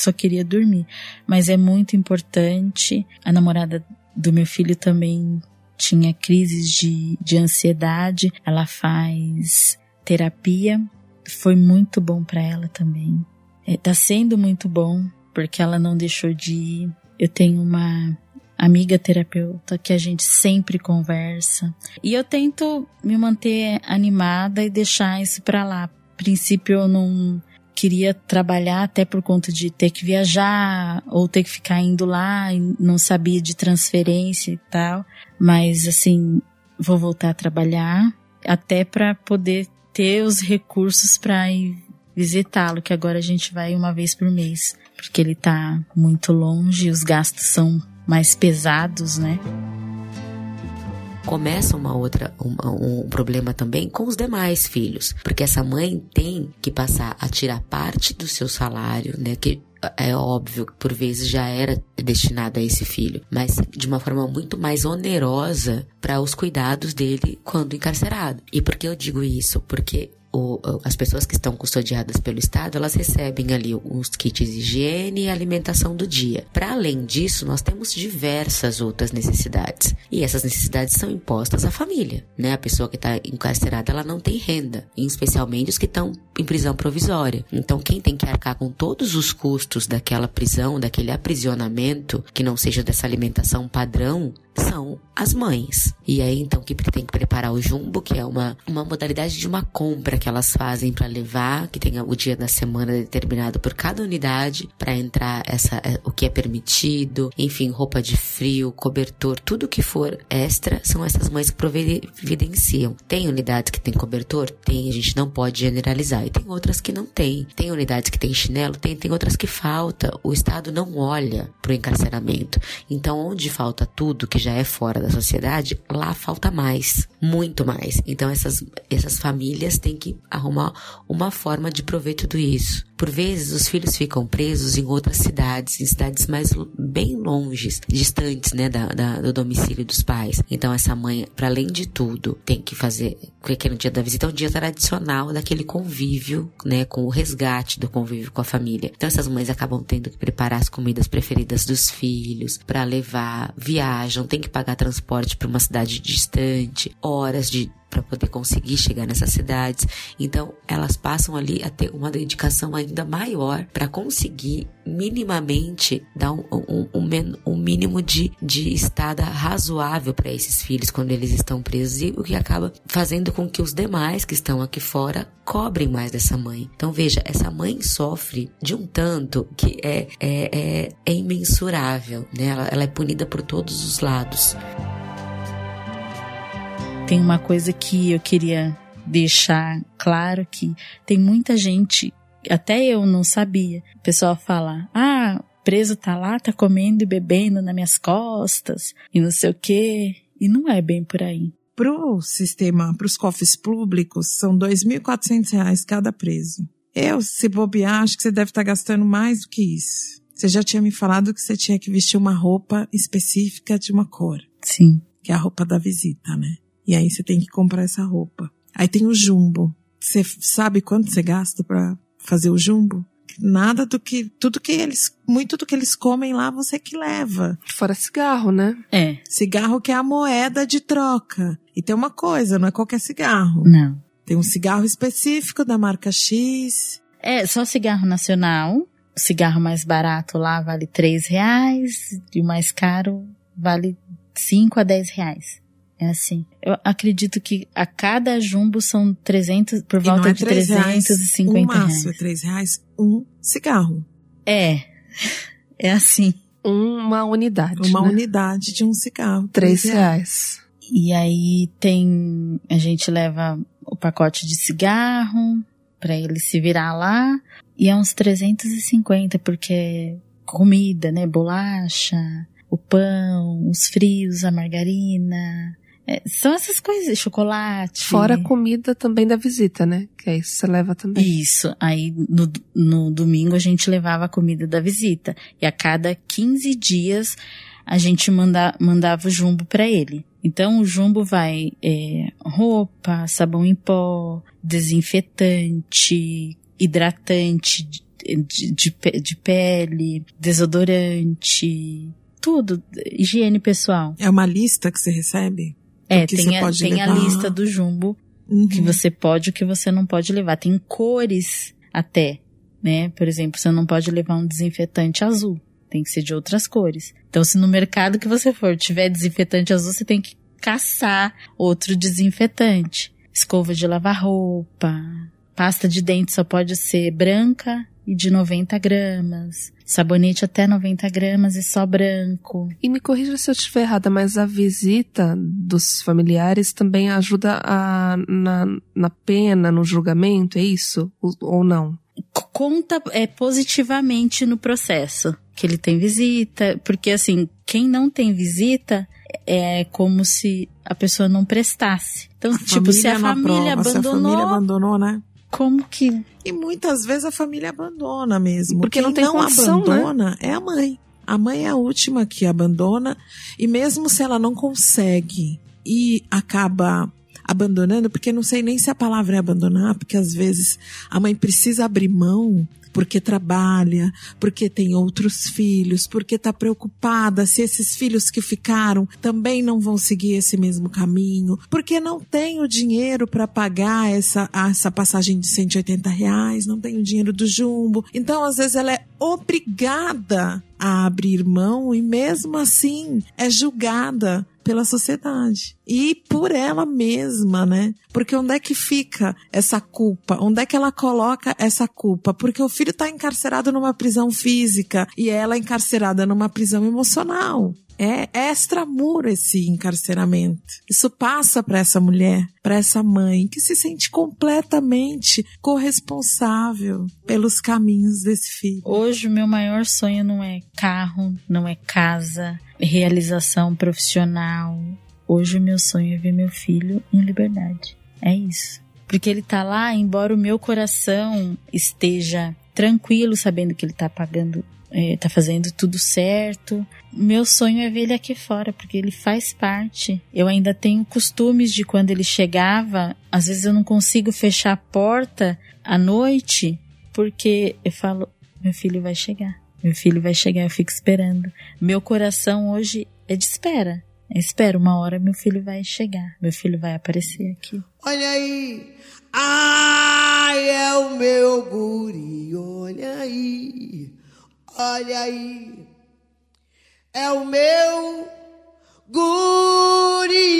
Só queria dormir, mas é muito importante. A namorada do meu filho também tinha crises de, de ansiedade, ela faz terapia, foi muito bom para ela também. É, tá sendo muito bom porque ela não deixou de ir. Eu tenho uma amiga terapeuta que a gente sempre conversa e eu tento me manter animada e deixar isso para lá. A princípio eu não queria trabalhar até por conta de ter que viajar ou ter que ficar indo lá e não sabia de transferência e tal. Mas assim, vou voltar a trabalhar até para poder ter os recursos para ir visitá-lo, que agora a gente vai uma vez por mês, porque ele tá muito longe, os gastos são mais pesados, né? começa uma outra um, problema também com os demais filhos, porque essa mãe tem que passar a tirar parte do seu salário, né, que é óbvio que por vezes já era destinado a esse filho, mas de uma forma muito mais onerosa para os cuidados dele quando encarcerado. E por que eu digo isso? Porque o, as pessoas que estão custodiadas pelo Estado, elas recebem ali os kits de higiene e alimentação do dia. Para além disso, nós temos diversas outras necessidades. E essas necessidades são impostas à família, né? A pessoa que está encarcerada, ela não tem renda, especialmente os que estão em prisão provisória. Então, quem tem que arcar com todos os custos daquela prisão, daquele aprisionamento, que não seja dessa alimentação padrão, são as mães. E aí então que tem que preparar o jumbo, que é uma, uma modalidade de uma compra que elas fazem para levar, que tem o dia da semana determinado por cada unidade para entrar essa é, o que é permitido, enfim, roupa de frio, cobertor, tudo que for extra são essas mães que providenciam. Tem unidades que tem cobertor? Tem, a gente não pode generalizar. E tem outras que não tem. Tem unidades que tem chinelo? Tem, tem outras que falta. O Estado não olha pro encarceramento. Então, onde falta tudo que já é fora da sociedade, lá falta mais, muito mais. Então essas, essas famílias têm que arrumar uma forma de prover tudo isso. Por vezes os filhos ficam presos em outras cidades, em cidades mais bem longes, distantes, né, da, da do domicílio dos pais. Então essa mãe, para além de tudo, tem que fazer, que no dia da visita é um dia tradicional daquele convívio, né, com o resgate do convívio com a família. Então essas mães acabam tendo que preparar as comidas preferidas dos filhos para levar, viajam, tem que pagar transporte para uma cidade distante, horas de para poder conseguir chegar nessas cidades. Então, elas passam ali a ter uma dedicação ainda maior para conseguir minimamente dar um, um, um, um mínimo de, de estada razoável para esses filhos quando eles estão presos, e o que acaba fazendo com que os demais que estão aqui fora cobrem mais dessa mãe. Então, veja, essa mãe sofre de um tanto que é, é, é, é imensurável, né? Ela, ela é punida por todos os lados. Tem uma coisa que eu queria deixar claro que tem muita gente, até eu não sabia. O pessoal fala: "Ah, preso tá lá, tá comendo e bebendo nas minhas costas e não sei o quê". E não é bem por aí. Pro sistema, para os cofres públicos, são R$ 2.400 cada preso. Eu, se bobear, acho que você deve estar tá gastando mais do que isso. Você já tinha me falado que você tinha que vestir uma roupa específica de uma cor. Sim. Que é a roupa da visita, né? E aí você tem que comprar essa roupa. Aí tem o jumbo. Você sabe quanto você gasta para fazer o jumbo? Nada do que tudo que eles, muito do que eles comem lá você que leva. Fora cigarro, né? É. Cigarro que é a moeda de troca. E tem uma coisa, não é qualquer cigarro. Não. Tem um cigarro específico da marca X. É, só cigarro nacional. O cigarro mais barato lá vale três reais e o mais caro vale cinco a dez reais. É assim. Eu acredito que a cada jumbo são 300, por volta é de 350 reais. Um reais. maço é 3 reais, um cigarro. É. É assim. Uma unidade. Uma né? unidade de um cigarro. 3 reais. E aí tem. A gente leva o pacote de cigarro para ele se virar lá. E é uns 350, porque comida, né? Bolacha, o pão, os frios, a margarina. É, são essas coisas, chocolate. Fora a comida também da visita, né? Que aí você leva também. Isso. Aí no, no domingo a gente levava a comida da visita. E a cada 15 dias a gente manda, mandava o jumbo para ele. Então o jumbo vai é, roupa, sabão em pó, desinfetante, hidratante de, de, de, de pele, desodorante, tudo, higiene pessoal. É uma lista que você recebe? É, tem, a, tem a lista do jumbo Uhum. que você pode e o que você não pode levar. Tem cores até, né? Por exemplo, você não pode levar um desinfetante azul. Tem que ser de outras cores. Então, se no mercado que você for tiver desinfetante azul, você tem que caçar outro desinfetante. Escova de lavar roupa. Pasta de dente só pode ser branca e de 90 gramas. Sabonete até 90 gramas e só branco. E me corrija se eu estiver errada, mas a visita dos familiares também ajuda a, na, na pena, no julgamento, é isso? Ou- não? conta é, positivamente no processo que ele tem visita, porque assim, quem não tem visita é como se a pessoa não prestasse. Então, tipo, se a família aprova, se a abandonou, família abandonou, né? Como que E muitas vezes a família abandona mesmo. Porque Quem não tem condição, né? abandona é a mãe. A mãe é a última que abandona. E mesmo se ela não consegue e acaba abandonando, porque não sei nem se a palavra é abandonar, porque às vezes a mãe precisa abrir mão porque trabalha, porque tem outros filhos, porque está preocupada se esses filhos que ficaram também não vão seguir esse mesmo caminho, porque não tem o dinheiro para pagar essa, essa passagem de 180 reais, não tem o dinheiro do jumbo. Então, às vezes, ela é obrigada a abrir mão e mesmo assim é julgada pela sociedade e por ela mesma, né? Porque onde é que fica essa culpa? Onde é que ela coloca essa culpa? Porque o filho está encarcerado numa prisão física e ela é encarcerada numa prisão emocional. É extramuro esse encarceramento. Isso passa para essa mulher, para essa mãe, que se sente completamente corresponsável pelos caminhos desse filho. Hoje o meu maior sonho não é carro, não é casa, realização profissional. Hoje o meu sonho é ver meu filho em liberdade. É isso. Porque ele tá lá, embora o meu coração esteja tranquilo, sabendo que ele tá pagando, é, tá fazendo tudo certo. Meu sonho é ver ele aqui fora, porque ele faz parte. Eu ainda tenho costumes de quando ele chegava, às vezes eu não consigo fechar a porta à noite, porque eu falo, meu filho vai chegar. Meu filho vai chegar, eu fico esperando. Meu coração hoje é de espera. Espero, uma hora meu filho vai chegar, meu filho vai aparecer aqui. Olha aí, ai, é o meu guri, olha aí, olha aí, é o meu guri.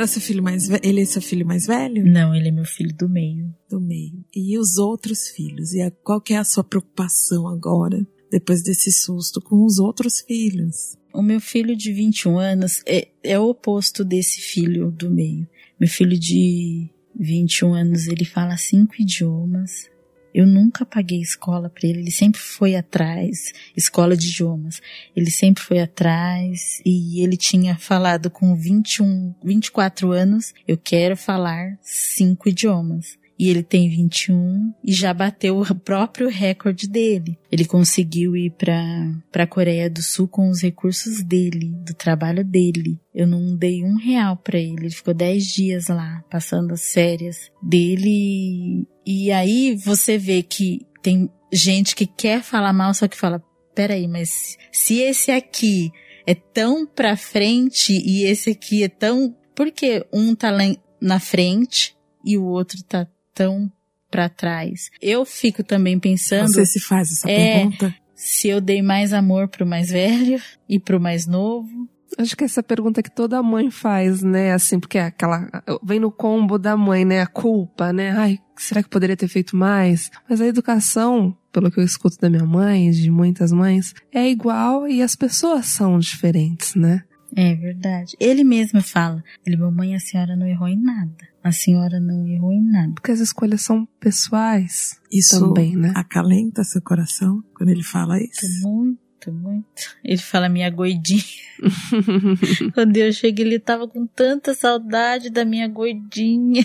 Era seu filho mais velho? Ele é seu filho mais velho? Não, ele é meu filho do meio. Do meio. E os outros filhos? E a, qual que é a sua preocupação agora, depois desse susto, com os outros filhos? O meu filho de 21 anos é, é o oposto desse filho do meio. Meu filho de 21 anos, ele fala cinco idiomas. Eu nunca paguei escola para ele, ele sempre foi atrás, escola de idiomas. Ele sempre foi atrás e ele tinha falado com 21, 24 anos, eu quero falar cinco idiomas. E ele tem 21 e já bateu o próprio recorde dele. Ele conseguiu ir para para Coreia do Sul com os recursos dele, do trabalho dele. Eu não dei um real para ele. Ele ficou 10 dias lá, passando as férias dele. E aí você vê que tem gente que quer falar mal, só que fala: peraí, mas se esse aqui é tão pra frente e esse aqui é tão. Por que um tá lá na frente e o outro tá tão para trás? Eu fico também pensando. Você se faz essa é, pergunta? Se eu dei mais amor pro mais velho e pro mais novo. Acho que essa pergunta que toda mãe faz, né? Assim, porque é aquela. Vem no combo da mãe, né? A culpa, né? Ai, será que poderia ter feito mais? Mas a educação, pelo que eu escuto da minha mãe, de muitas mães, é igual e as pessoas são diferentes, né? É verdade. Ele mesmo fala: ele, mamãe, a senhora não errou em nada. A senhora não errou em nada. Porque as escolhas são pessoais. Isso também, né? acalenta seu coração quando ele fala isso? Muito, muito. Ele fala minha goidinha. Quando eu cheguei, ele tava com tanta saudade da minha goidinha.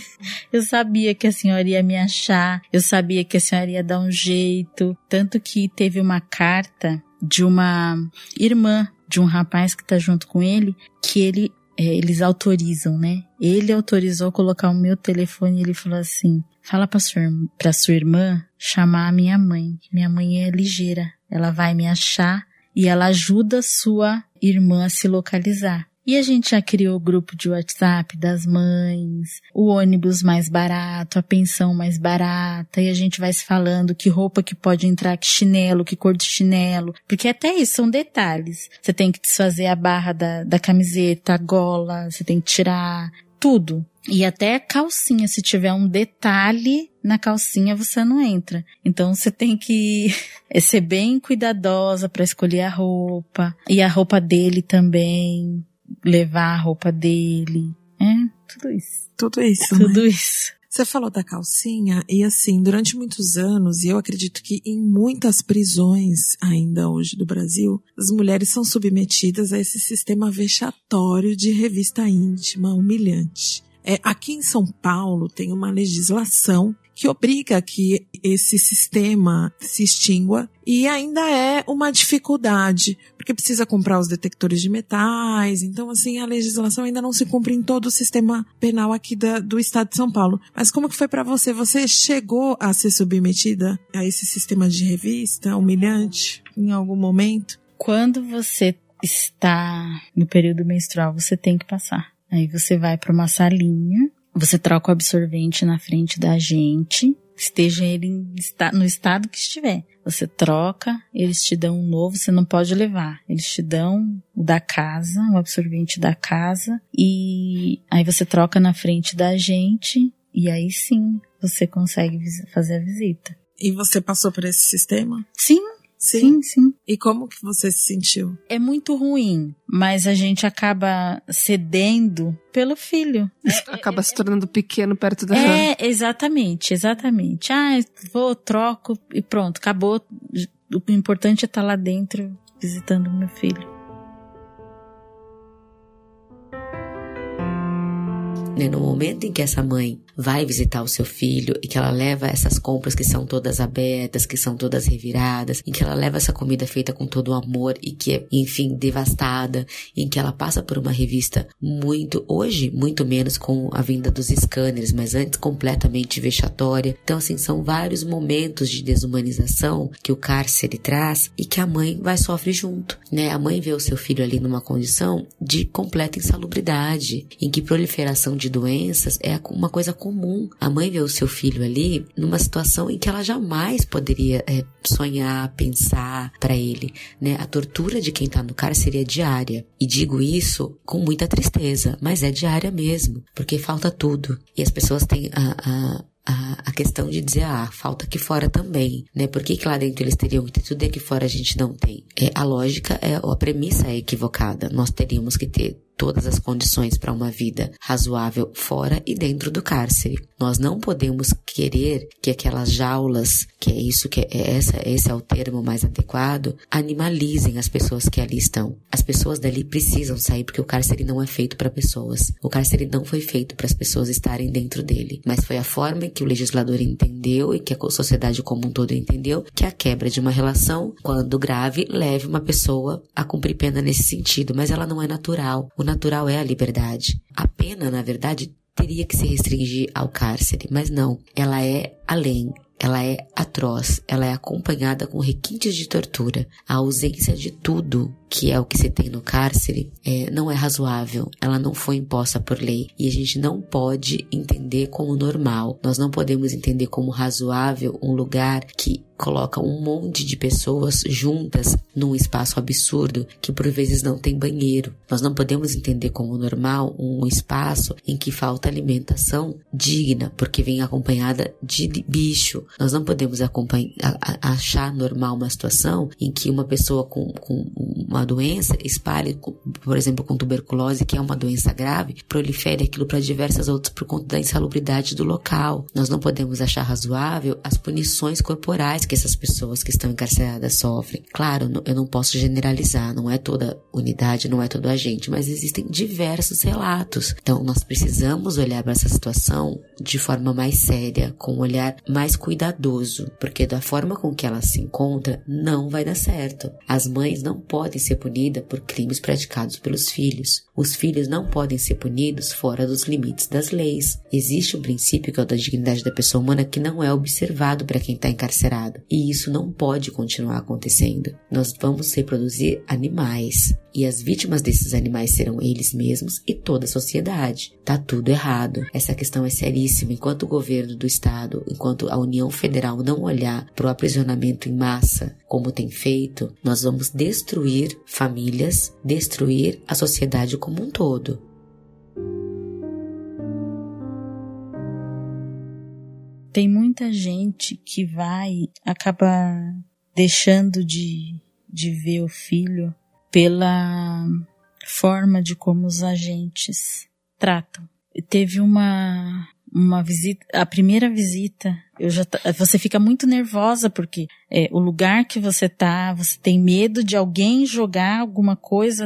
Eu sabia que a senhora ia me achar. Eu sabia que a senhora ia dar um jeito. Tanto que teve uma carta de uma irmã de um rapaz que tá junto com ele, que ele é, eles autorizam, né? Ele autorizou colocar o meu telefone e ele falou assim: fala pra sua, pra sua irmã chamar a minha mãe. Minha mãe é ligeira, ela vai me achar e ela ajuda sua irmã a se localizar. E a gente já criou o grupo de WhatsApp das mães, o ônibus mais barato, a pensão mais barata, e a gente vai se falando que roupa que pode entrar, que chinelo, que cor de chinelo. Porque até isso são detalhes. Você tem que desfazer a barra da, da camiseta, a gola, você tem que tirar tudo. E até a calcinha, se tiver um detalhe na calcinha, você não entra. Então você tem que ser bem cuidadosa para escolher a roupa. E a roupa dele também levar a roupa dele. É, tudo isso. Tudo isso. Tudo né? isso. Você falou da calcinha e assim, durante muitos anos, e eu acredito que em muitas prisões ainda hoje do Brasil, as mulheres são submetidas a esse sistema vexatório de revista íntima humilhante. É, aqui em São Paulo tem uma legislação que obriga que esse sistema se extingua e ainda é uma dificuldade, porque precisa comprar os detectores de metais, então assim, a legislação ainda não se cumpre em todo o sistema penal aqui da, do estado de São Paulo. Mas como que foi para você? Você chegou a ser submetida a esse sistema de revista humilhante em algum momento? Quando você está no período menstrual, você tem que passar. Aí você vai para uma salinha você troca o absorvente na frente da gente, esteja ele no estado que estiver. Você troca, eles te dão um novo, você não pode levar. Eles te dão o da casa, o absorvente da casa, e aí você troca na frente da gente, e aí sim você consegue fazer a visita. E você passou por esse sistema? Sim, Sim, sim. E como que você se sentiu? É muito ruim, mas a gente acaba cedendo pelo filho. acaba se tornando pequeno perto da É, exatamente, exatamente. Ah, vou, troco e pronto, acabou. O importante é estar lá dentro visitando meu filho. Né? No momento em que essa mãe vai visitar o seu filho e que ela leva essas compras que são todas abertas, que são todas reviradas, em que ela leva essa comida feita com todo o amor e que é, enfim, devastada, em que ela passa por uma revista muito, hoje, muito menos com a vinda dos scanners, mas antes completamente vexatória. Então, assim, são vários momentos de desumanização que o cárcere traz e que a mãe vai sofrer junto, né? A mãe vê o seu filho ali numa condição de completa insalubridade, em que proliferação de doenças é uma coisa comum. A mãe vê o seu filho ali numa situação em que ela jamais poderia é, sonhar, pensar para ele, né? A tortura de quem tá no cárcere é diária. E digo isso com muita tristeza, mas é diária mesmo, porque falta tudo. E as pessoas têm a, a a, a questão de dizer, ah, falta aqui fora também, né? Por que, que lá dentro eles teriam que ter tudo e aqui fora a gente não tem? É, a lógica, é, a premissa é equivocada. Nós teríamos que ter todas as condições para uma vida razoável fora e dentro do cárcere. Nós não podemos querer que aquelas jaulas, que é isso que é essa, esse é o termo mais adequado, animalizem as pessoas que ali estão. As pessoas dali precisam sair porque o cárcere não é feito para pessoas. O cárcere não foi feito para as pessoas estarem dentro dele, mas foi a forma que o legislador entendeu e que a sociedade como um todo entendeu que a quebra de uma relação, quando grave, leve uma pessoa a cumprir pena nesse sentido, mas ela não é natural. O natural é a liberdade. A pena, na verdade, teria que se restringir ao cárcere, mas não, ela é além. Ela é atroz, ela é acompanhada com requintes de tortura. A ausência de tudo que é o que se tem no cárcere, é, não é razoável. Ela não foi imposta por lei e a gente não pode entender como normal. Nós não podemos entender como razoável um lugar que coloca um monte de pessoas juntas num espaço absurdo que por vezes não tem banheiro. Nós não podemos entender como normal um espaço em que falta alimentação digna, porque vem acompanhada de bicho. Nós não podemos achar normal uma situação em que uma pessoa com, com uma doença espalhe, por exemplo, com tuberculose, que é uma doença grave, prolifere aquilo para diversas outras por conta da insalubridade do local. Nós não podemos achar razoável as punições corporais que essas pessoas que estão encarceradas sofrem. Claro, eu não posso generalizar, não é toda unidade, não é todo agente, mas existem diversos relatos. Então, nós precisamos olhar para essa situação de forma mais séria, com um olhar mais cuidadoso, porque da forma com que ela se encontra, não vai dar certo. As mães não podem ser punidas por crimes praticados pelos filhos. Os filhos não podem ser punidos fora dos limites das leis. Existe um princípio que é o da dignidade da pessoa humana que não é observado para quem está encarcerado. E isso não pode continuar acontecendo. Nós vamos reproduzir animais. E as vítimas desses animais serão eles mesmos e toda a sociedade. Tá tudo errado. Essa questão é seríssima. Enquanto o governo do estado, enquanto a União Federal não olhar para o aprisionamento em massa como tem feito, nós vamos destruir famílias, destruir a sociedade como um todo. Tem muita gente que vai acabar deixando de, de ver o filho pela forma de como os agentes tratam. Teve uma uma visita, a primeira visita, eu já você fica muito nervosa porque é, o lugar que você tá, você tem medo de alguém jogar alguma coisa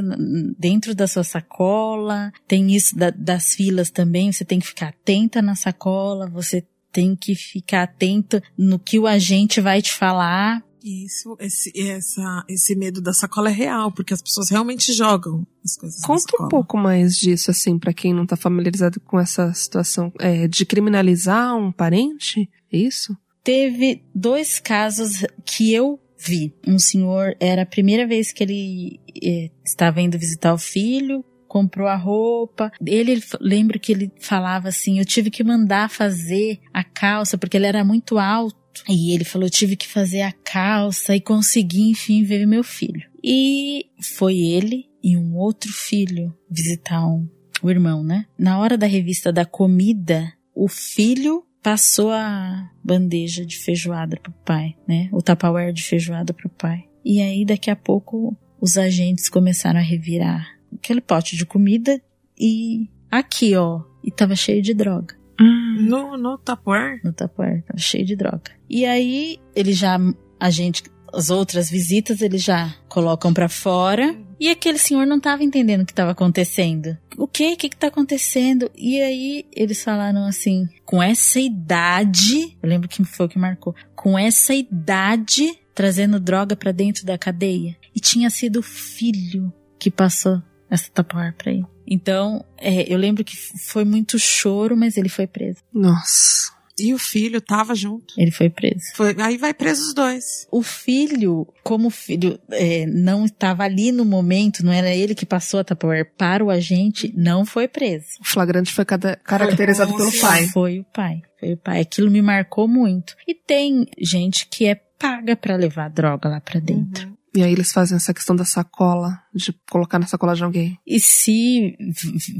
dentro da sua sacola, tem isso da, das filas também, você tem que ficar atenta na sacola, você tem que ficar atento no que o agente vai te falar isso, esse, essa, esse medo da sacola é real, porque as pessoas realmente jogam as coisas. Conta um pouco mais disso, assim, para quem não tá familiarizado com essa situação, é, de criminalizar um parente, é isso? Teve dois casos que eu vi. Um senhor, era a primeira vez que ele é, estava indo visitar o filho, comprou a roupa. Ele lembra que ele falava assim: eu tive que mandar fazer a calça porque ele era muito alto e ele falou: tive que fazer a calça e consegui, enfim, ver meu filho. E foi ele e um outro filho visitar um, o irmão, né? Na hora da revista da comida, o filho passou a bandeja de feijoada pro pai, né? O tupperware de feijoada pro pai. E aí, daqui a pouco, os agentes começaram a revirar aquele pote de comida e aqui, ó, e tava cheio de droga. No, no Tupperware? No Tupperware, tava cheio de droga. E aí, ele já, a gente, as outras visitas, eles já colocam para fora E aquele senhor não estava entendendo o que estava acontecendo. O que? O que está acontecendo? E aí eles falaram assim: com essa idade, eu lembro que foi o que marcou, com essa idade trazendo droga para dentro da cadeia. E tinha sido o filho que passou essa tapoar para ele. Então, é, eu lembro que foi muito choro, mas ele foi preso. Nossa. E o filho tava junto. Ele foi preso. Foi, aí vai preso os dois. O filho, como o filho é, não estava ali no momento, não era ele que passou a Tupperware para o agente, não foi preso. O flagrante foi cada, caracterizado pelo pai. Foi o pai. Foi o pai. Aquilo me marcou muito. E tem gente que é paga para levar droga lá para dentro. Uhum. E aí eles fazem essa questão da sacola, de colocar na sacola de alguém. E se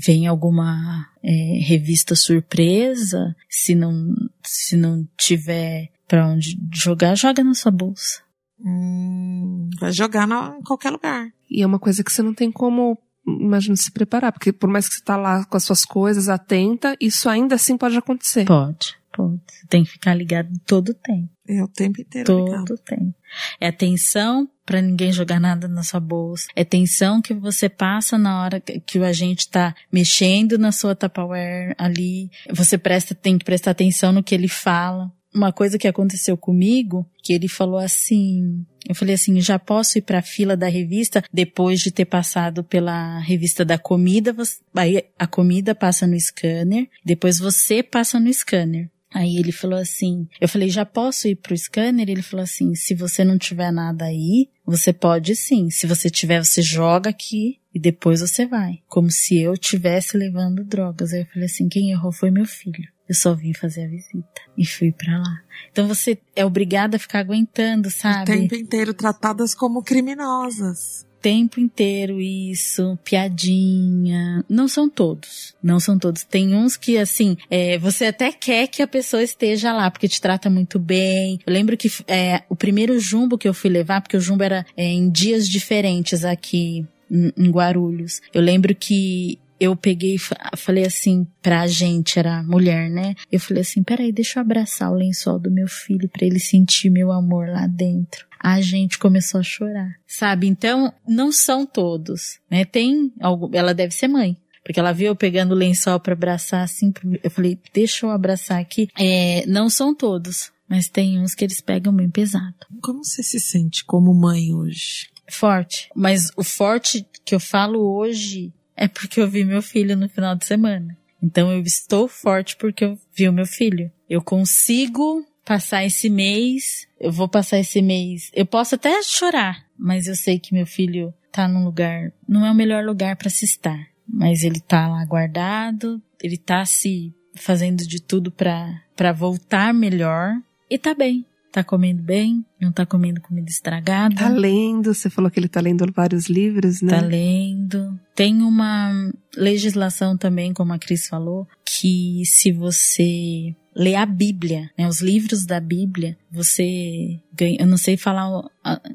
vem alguma é, revista surpresa, se não, se não tiver para onde jogar, joga na sua bolsa. Hum, vai jogar na, em qualquer lugar. E é uma coisa que você não tem como imagina se preparar, porque por mais que você tá lá com as suas coisas atenta, isso ainda assim pode acontecer. Pode, pode. Você tem que ficar ligado todo o tempo. É o tempo inteiro todo ligado. o tempo. É atenção para ninguém jogar nada na sua bolsa. É tensão que você passa na hora que o agente está mexendo na sua Tupperware ali. Você presta, tem que prestar atenção no que ele fala. Uma coisa que aconteceu comigo, que ele falou assim, eu falei assim, já posso ir para a fila da revista depois de ter passado pela revista da comida, você, aí a comida passa no scanner, depois você passa no scanner. Aí ele falou assim, eu falei, já posso ir pro scanner? Ele falou assim, se você não tiver nada aí, você pode sim. Se você tiver, você joga aqui e depois você vai. Como se eu tivesse levando drogas. Aí eu falei assim, quem errou foi meu filho. Eu só vim fazer a visita e fui para lá. Então você é obrigada a ficar aguentando, sabe? O tempo inteiro tratadas como criminosas tempo inteiro isso, piadinha. Não são todos. Não são todos. Tem uns que, assim, é, você até quer que a pessoa esteja lá, porque te trata muito bem. Eu lembro que é, o primeiro jumbo que eu fui levar, porque o jumbo era é, em dias diferentes aqui em Guarulhos. Eu lembro que eu peguei e falei assim pra gente, era mulher, né? Eu falei assim, peraí, deixa eu abraçar o lençol do meu filho para ele sentir meu amor lá dentro a gente começou a chorar, sabe? Então, não são todos, né? Tem algo, ela deve ser mãe. Porque ela viu eu pegando o lençol para abraçar assim, eu falei, deixa eu abraçar aqui. É, não são todos, mas tem uns que eles pegam bem pesado. Como você se sente como mãe hoje? Forte. Mas o forte que eu falo hoje é porque eu vi meu filho no final de semana. Então eu estou forte porque eu vi o meu filho. Eu consigo passar esse mês, eu vou passar esse mês. Eu posso até chorar, mas eu sei que meu filho tá num lugar, não é o melhor lugar para se estar, mas ele tá lá guardado, ele tá se fazendo de tudo para para voltar melhor e tá bem. Tá comendo bem, não tá comendo comida estragada. Tá lendo, você falou que ele tá lendo vários livros, né? Tá lendo. Tem uma legislação também, como a Cris falou, que se você ler a Bíblia, né, os livros da Bíblia, você ganha, eu não sei falar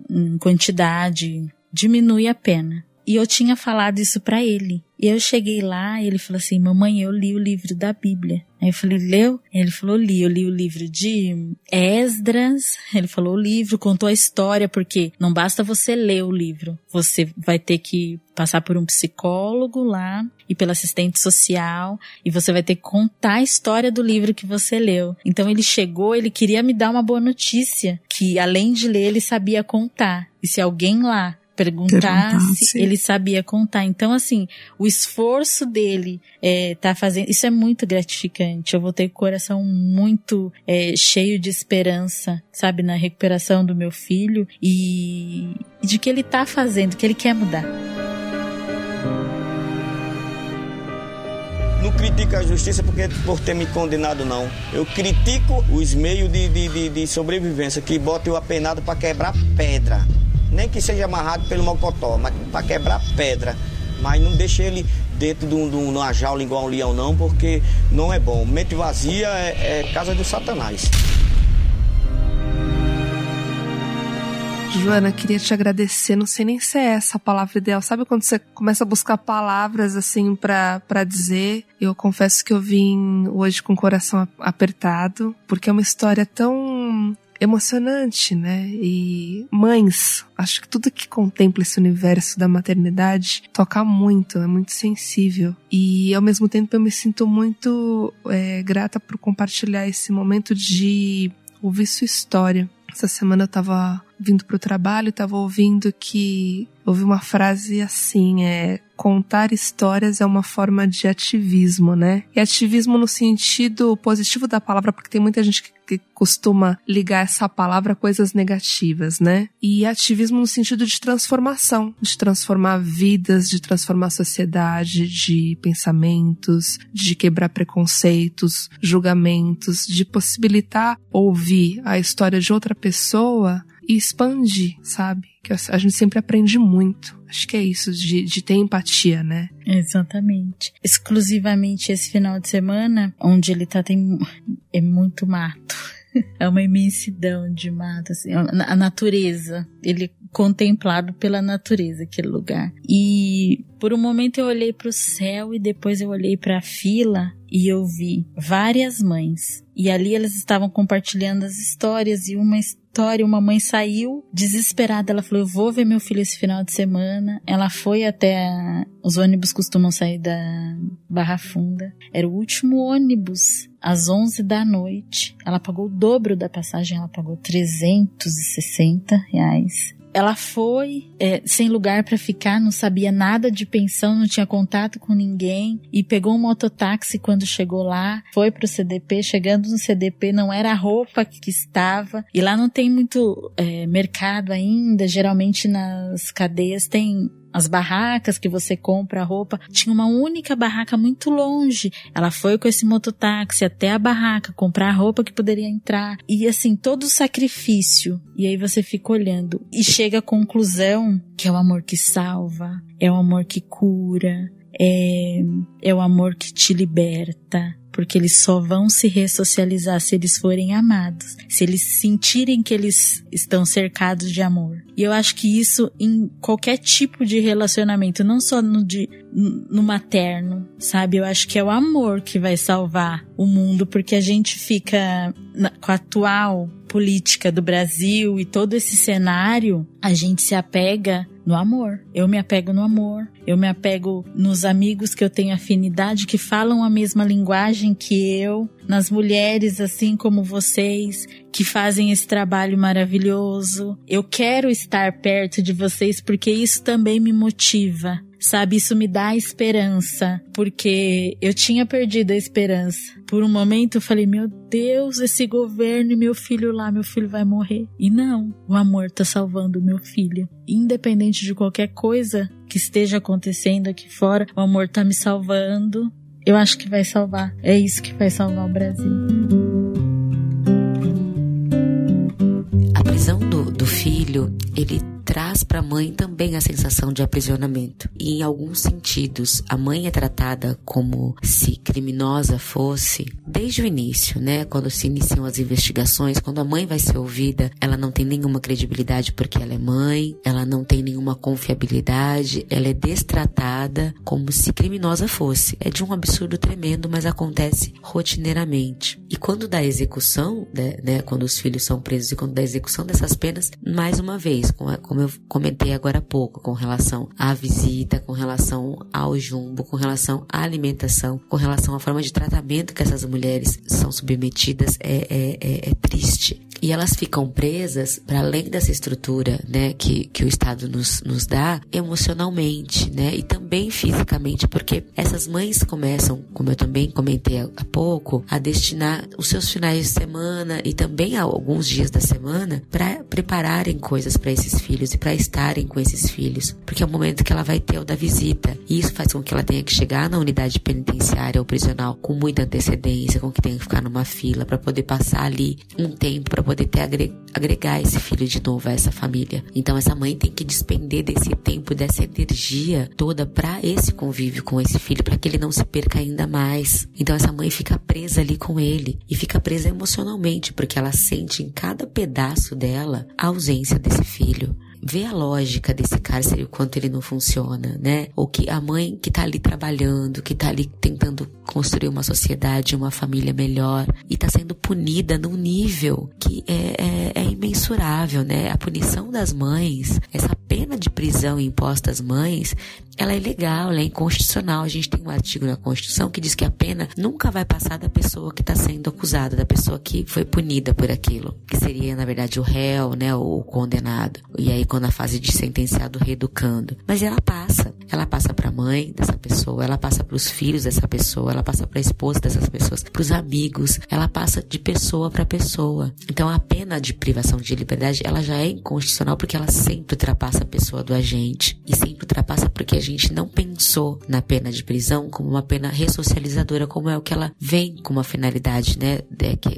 em quantidade, diminui a pena. E eu tinha falado isso para ele. E eu cheguei lá e ele falou assim: Mamãe, eu li o livro da Bíblia. Aí eu falei: Leu? Ele falou: Li. Eu li o livro de Esdras. Ele falou o livro, contou a história, porque não basta você ler o livro. Você vai ter que passar por um psicólogo lá e pela assistente social e você vai ter que contar a história do livro que você leu. Então ele chegou, ele queria me dar uma boa notícia, que além de ler, ele sabia contar. E se alguém lá perguntar se ele sabia contar. Então, assim, o esforço dele é, tá fazendo. Isso é muito gratificante. Eu vou ter o coração muito é, cheio de esperança, sabe, na recuperação do meu filho e, e de que ele tá fazendo, que ele quer mudar. não critico a justiça porque por ter me condenado, não. Eu critico os meios de, de, de, de sobrevivência que botam o apenado para quebrar pedra nem que seja amarrado pelo mocotó, mas para quebrar pedra. Mas não deixe ele dentro de, um, de uma jaula igual um leão, não, porque não é bom. Mente vazia é, é casa do satanás. Joana, queria te agradecer. Não sei nem se é essa a palavra ideal. Sabe quando você começa a buscar palavras assim para dizer? Eu confesso que eu vim hoje com o coração apertado, porque é uma história tão emocionante, né? E mães, acho que tudo que contempla esse universo da maternidade toca muito, é muito sensível. E ao mesmo tempo eu me sinto muito é, grata por compartilhar esse momento de ouvir sua história. Essa semana eu tava vindo pro trabalho, tava ouvindo que ouvi uma frase assim, é contar histórias é uma forma de ativismo, né? E ativismo no sentido positivo da palavra, porque tem muita gente que, que costuma ligar essa palavra a coisas negativas, né? E ativismo no sentido de transformação, de transformar vidas, de transformar sociedade, de pensamentos, de quebrar preconceitos, julgamentos, de possibilitar ouvir a história de outra pessoa e expandir, sabe? Que a gente sempre aprende muito. Acho que é isso, de, de ter empatia, né? Exatamente. Exclusivamente esse final de semana, onde ele tá, tem é muito mato. É uma imensidão de mato, assim, a natureza. Ele contemplado pela natureza, aquele lugar. E por um momento eu olhei para o céu e depois eu olhei para a fila e eu vi várias mães. E ali elas estavam compartilhando as histórias e uma história, uma mãe saiu desesperada, ela falou: "Eu vou ver meu filho esse final de semana". Ela foi até a... os ônibus costumam sair da Barra Funda. Era o último ônibus às 11 da noite. Ela pagou o dobro da passagem, ela pagou 360 reais. Ela foi é, sem lugar para ficar, não sabia nada de pensão, não tinha contato com ninguém e pegou um mototáxi quando chegou lá, foi pro CDP, chegando no CDP não era a roupa que estava. E lá não tem muito é, mercado ainda, geralmente nas cadeias tem as barracas que você compra a roupa, tinha uma única barraca muito longe. Ela foi com esse mototáxi até a barraca comprar a roupa que poderia entrar. E assim, todo o sacrifício. E aí você fica olhando e chega à conclusão que é o amor que salva, é o amor que cura, é, é o amor que te liberta, porque eles só vão se ressocializar se eles forem amados, se eles sentirem que eles estão cercados de amor. E eu acho que isso em qualquer tipo de relacionamento, não só no, de, no materno, sabe? Eu acho que é o amor que vai salvar o mundo, porque a gente fica na, com a atual política do Brasil e todo esse cenário, a gente se apega no amor. Eu me apego no amor. Eu me apego nos amigos que eu tenho afinidade, que falam a mesma linguagem que eu, nas mulheres assim como vocês, que fazem esse trabalho maravilhoso. Eu quero estar perto de vocês porque isso também me motiva. Sabe, isso me dá esperança, porque eu tinha perdido a esperança. Por um momento eu falei, meu Deus, esse governo e meu filho lá, meu filho vai morrer. E não, o amor tá salvando o meu filho. Independente de qualquer coisa que esteja acontecendo aqui fora, o amor tá me salvando. Eu acho que vai salvar. É isso que vai salvar o Brasil. A prisão do, do filho, ele traz para a mãe também a sensação de aprisionamento. E em alguns sentidos, a mãe é tratada como se criminosa fosse desde o início, né? Quando se iniciam as investigações, quando a mãe vai ser ouvida, ela não tem nenhuma credibilidade porque ela é mãe, ela não tem nenhuma confiabilidade, ela é destratada como se criminosa fosse. É de um absurdo tremendo, mas acontece rotineiramente. E quando da execução, né, né quando os filhos são presos e quando da execução dessas penas, mais uma vez, como eu comentei agora há pouco, com relação à visita, com relação ao jumbo, com relação à alimentação, com relação à forma de tratamento que essas mulheres são submetidas, é, é, é, é triste. E elas ficam presas, para além dessa estrutura, né, que, que o Estado nos, nos dá, emocionalmente, né, e também fisicamente, porque essas mães começam, como eu também comentei há pouco, a destinar os seus finais de semana e também alguns dias da semana para prepararem coisas para esses filhos e para estarem com esses filhos, porque é o momento que ela vai ter o da visita. E isso faz com que ela tenha que chegar na unidade penitenciária ou prisional com muita antecedência, com que tenha que ficar numa fila para poder passar ali um tempo para poder ter agregar esse filho de novo a essa família. Então essa mãe tem que despender desse tempo, dessa energia toda para esse convívio com esse filho, para que ele não se perca ainda mais. Então essa mãe fica presa ali com ele e fica presa emocionalmente, porque ela sente em cada pedaço dela a ausência desse filho vê a lógica desse cárcere, o quanto ele não funciona, né? Ou que a mãe que tá ali trabalhando, que tá ali tentando construir uma sociedade, uma família melhor e tá sendo punida num nível que é, é, é imensurável, né? A punição das mães, essa pena de prisão imposta às mães, ela é legal, ela é inconstitucional. A gente tem um artigo na Constituição que diz que a pena nunca vai passar da pessoa que está sendo acusada, da pessoa que foi punida por aquilo, que seria na verdade o réu, né, o condenado. E aí quando a fase de sentenciado reeducando, mas ela passa, ela passa para a mãe dessa pessoa, ela passa para os filhos dessa pessoa, ela passa para a esposa dessas pessoas, para os amigos, ela passa de pessoa para pessoa. Então a pena de privação de liberdade, ela já é inconstitucional porque ela sempre ultrapassa a pessoa do agente e sempre ultrapassa porque a gente não pensou na pena de prisão como uma pena ressocializadora, como é o que ela vem com uma finalidade, né?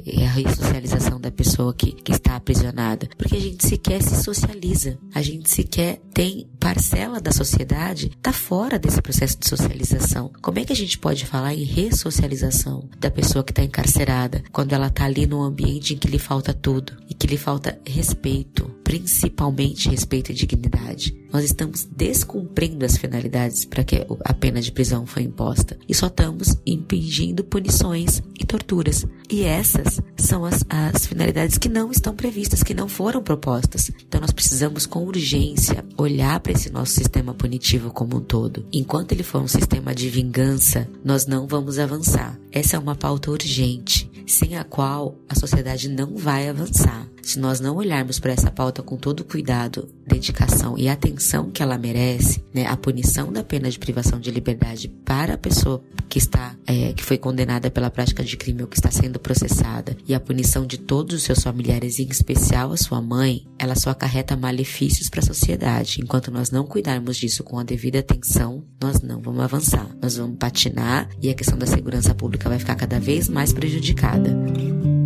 É a ressocialização da pessoa que, que está aprisionada. Porque a gente sequer se socializa, a gente sequer tem parcela da sociedade tá fora desse processo de socialização. Como é que a gente pode falar em ressocialização da pessoa que está encarcerada quando ela está ali num ambiente em que lhe falta tudo e que lhe falta respeito, principalmente respeito e dignidade? Nós estamos descumprindo as finalidades para que a pena de prisão foi imposta e só estamos impingindo punições e torturas. E essas são as, as finalidades que não estão previstas, que não foram propostas. Então nós precisamos com urgência olhar para esse nosso sistema punitivo como um todo. Enquanto ele for um sistema de vingança, nós não vamos avançar. Essa é uma pauta urgente, sem a qual a sociedade não vai avançar. Se nós não olharmos para essa pauta com todo cuidado, dedicação e atenção que ela merece, né, a punição da pena de privação de liberdade para a pessoa que está, é, que foi condenada pela prática de crime ou que está sendo processada, e a punição de todos os seus familiares, em especial a sua mãe, ela só acarreta malefícios para a sociedade. Enquanto nós não cuidarmos disso com a devida atenção, nós não vamos avançar. Nós vamos patinar e a questão da segurança pública vai ficar cada vez mais prejudicada.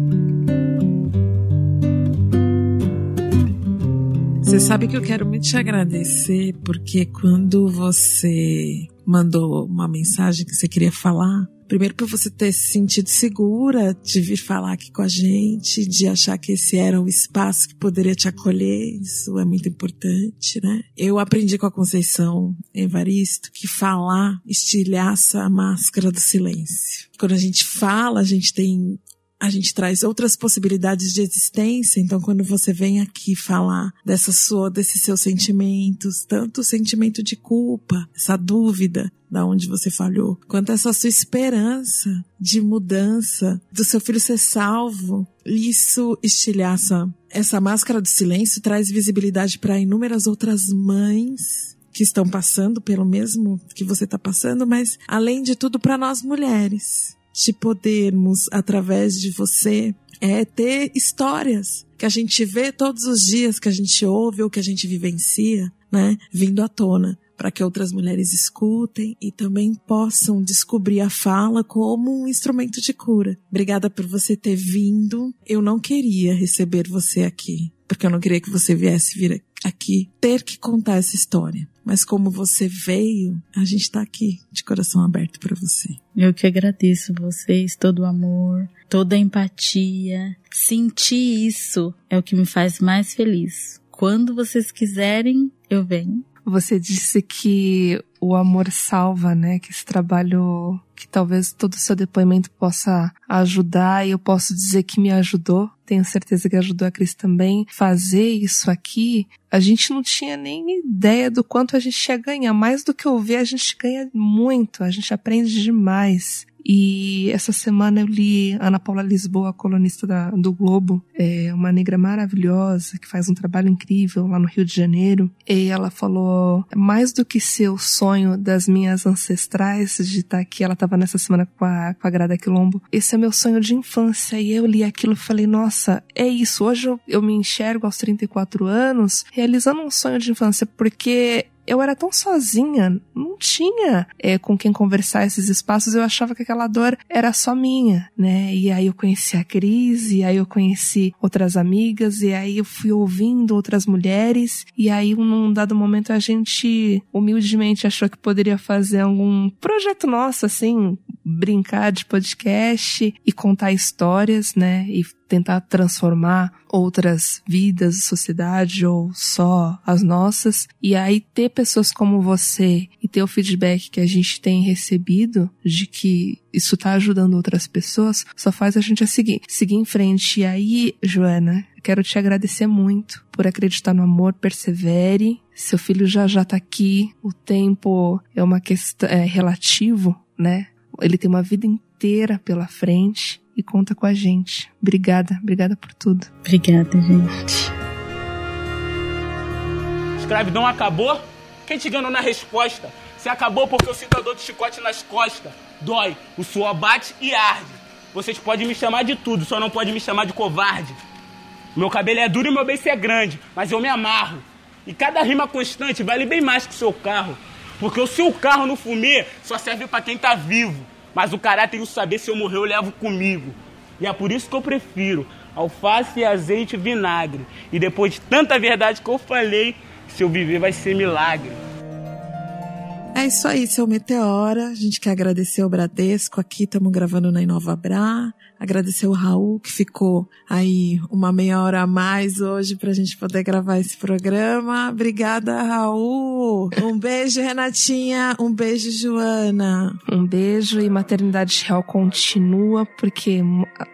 Você sabe que eu quero muito te agradecer, porque quando você mandou uma mensagem que você queria falar, primeiro por você ter se sentido segura de vir falar aqui com a gente, de achar que esse era um espaço que poderia te acolher, isso é muito importante, né? Eu aprendi com a Conceição Evaristo que falar estilhaça a máscara do silêncio. Quando a gente fala, a gente tem a gente traz outras possibilidades de existência. Então, quando você vem aqui falar dessa sua, desses seus sentimentos, tanto o sentimento de culpa, essa dúvida da onde você falhou, quanto essa sua esperança de mudança, do seu filho ser salvo, isso estilhaça. Essa máscara do silêncio traz visibilidade para inúmeras outras mães que estão passando pelo mesmo que você está passando, mas além de tudo para nós mulheres de podermos, através de você, é ter histórias que a gente vê todos os dias, que a gente ouve ou que a gente vivencia, né, vindo à tona, para que outras mulheres escutem e também possam descobrir a fala como um instrumento de cura. Obrigada por você ter vindo. Eu não queria receber você aqui, porque eu não queria que você viesse vir aqui ter que contar essa história. Mas como você veio, a gente está aqui de coração aberto para você. Eu que agradeço vocês, todo o amor, toda a empatia. Sentir isso é o que me faz mais feliz. Quando vocês quiserem, eu venho. Você disse que o amor salva, né? Que esse trabalho, que talvez todo o seu depoimento possa ajudar, e eu posso dizer que me ajudou. Tenho certeza que ajudou a Cris também. Fazer isso aqui, a gente não tinha nem ideia do quanto a gente ia ganhar. Mais do que ouvir, a gente ganha muito, a gente aprende demais. E essa semana eu li Ana Paula Lisboa, colunista da, do Globo, é uma negra maravilhosa que faz um trabalho incrível lá no Rio de Janeiro. E ela falou: mais do que ser o sonho das minhas ancestrais de estar aqui, ela estava nessa semana com a, com a Grada Quilombo. Esse é meu sonho de infância. E eu li aquilo e falei: nossa, é isso. Hoje eu, eu me enxergo aos 34 anos realizando um sonho de infância, porque eu era tão sozinha, não tinha é, com quem conversar esses espaços, eu achava que aquela dor era só minha, né? E aí eu conheci a Cris, e aí eu conheci outras amigas, e aí eu fui ouvindo outras mulheres, e aí num dado momento a gente humildemente achou que poderia fazer algum projeto nosso, assim, brincar de podcast e contar histórias, né? E tentar transformar outras vidas, sociedade ou só as nossas. E aí ter pessoas como você e ter o feedback que a gente tem recebido de que isso tá ajudando outras pessoas, só faz a gente a seguir, seguir em frente. E aí, Joana, quero te agradecer muito por acreditar no amor, persevere. Seu filho já já tá aqui, o tempo é uma questão é relativo, né? Ele tem uma vida inteira pela frente e conta com a gente. Obrigada, obrigada por tudo. Obrigada, gente. Escravidão acabou? Quem te enganou na resposta? Se acabou porque eu sinto a dor de chicote nas costas. Dói, o suor bate e arde. Vocês podem me chamar de tudo, só não podem me chamar de covarde. Meu cabelo é duro e meu beijo é grande, mas eu me amarro. E cada rima constante vale bem mais que o seu carro. Porque o seu carro no fumê só serve para quem tá vivo. Mas o caráter e o saber se eu morrer eu levo comigo. E é por isso que eu prefiro alface, azeite e vinagre. E depois de tanta verdade que eu falei, se eu viver vai ser milagre. É isso aí, seu Meteora. A gente quer agradecer o Bradesco aqui, estamos gravando na Inova Bra. Agradecer o Raul, que ficou aí uma meia hora a mais hoje pra gente poder gravar esse programa. Obrigada, Raul. Um beijo, Renatinha. Um beijo, Joana. Um beijo e Maternidade Real continua, porque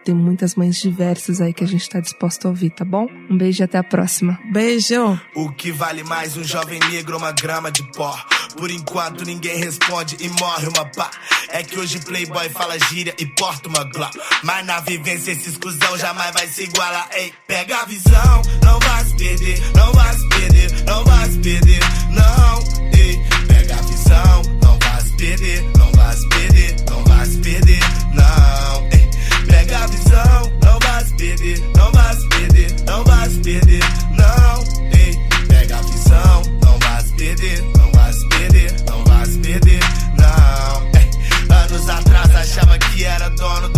tem muitas mães diversas aí que a gente tá disposto a ouvir, tá bom? Um beijo e até a próxima. Beijo. O que vale mais um jovem negro ou uma grama de pó? Por enquanto ninguém responde e morre uma pá. É que hoje Playboy fala gíria e porta uma glá. Mas na vivência esse exclusão jamais vai se igualar. Ei, pega a visão, não vai se perder, não vai se perder, não vai se perder, não. Ei, pega a visão, não vai se perder, não vai se perder, não vai se perder, não. Ei, pega a visão, não vai se perder, não vai se perder, não vai se perder, não. Ei, pega a visão, não vai se perder, não vai se perder, não vai se perder, não. Ei, anos atrás achava que era dono do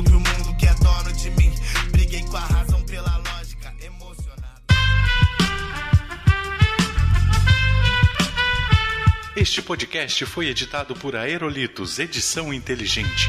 que o mundo que é dono de mim. Briguei com a razão pela lógica, emocionado. Este podcast foi editado por Aerolitos Edição Inteligente.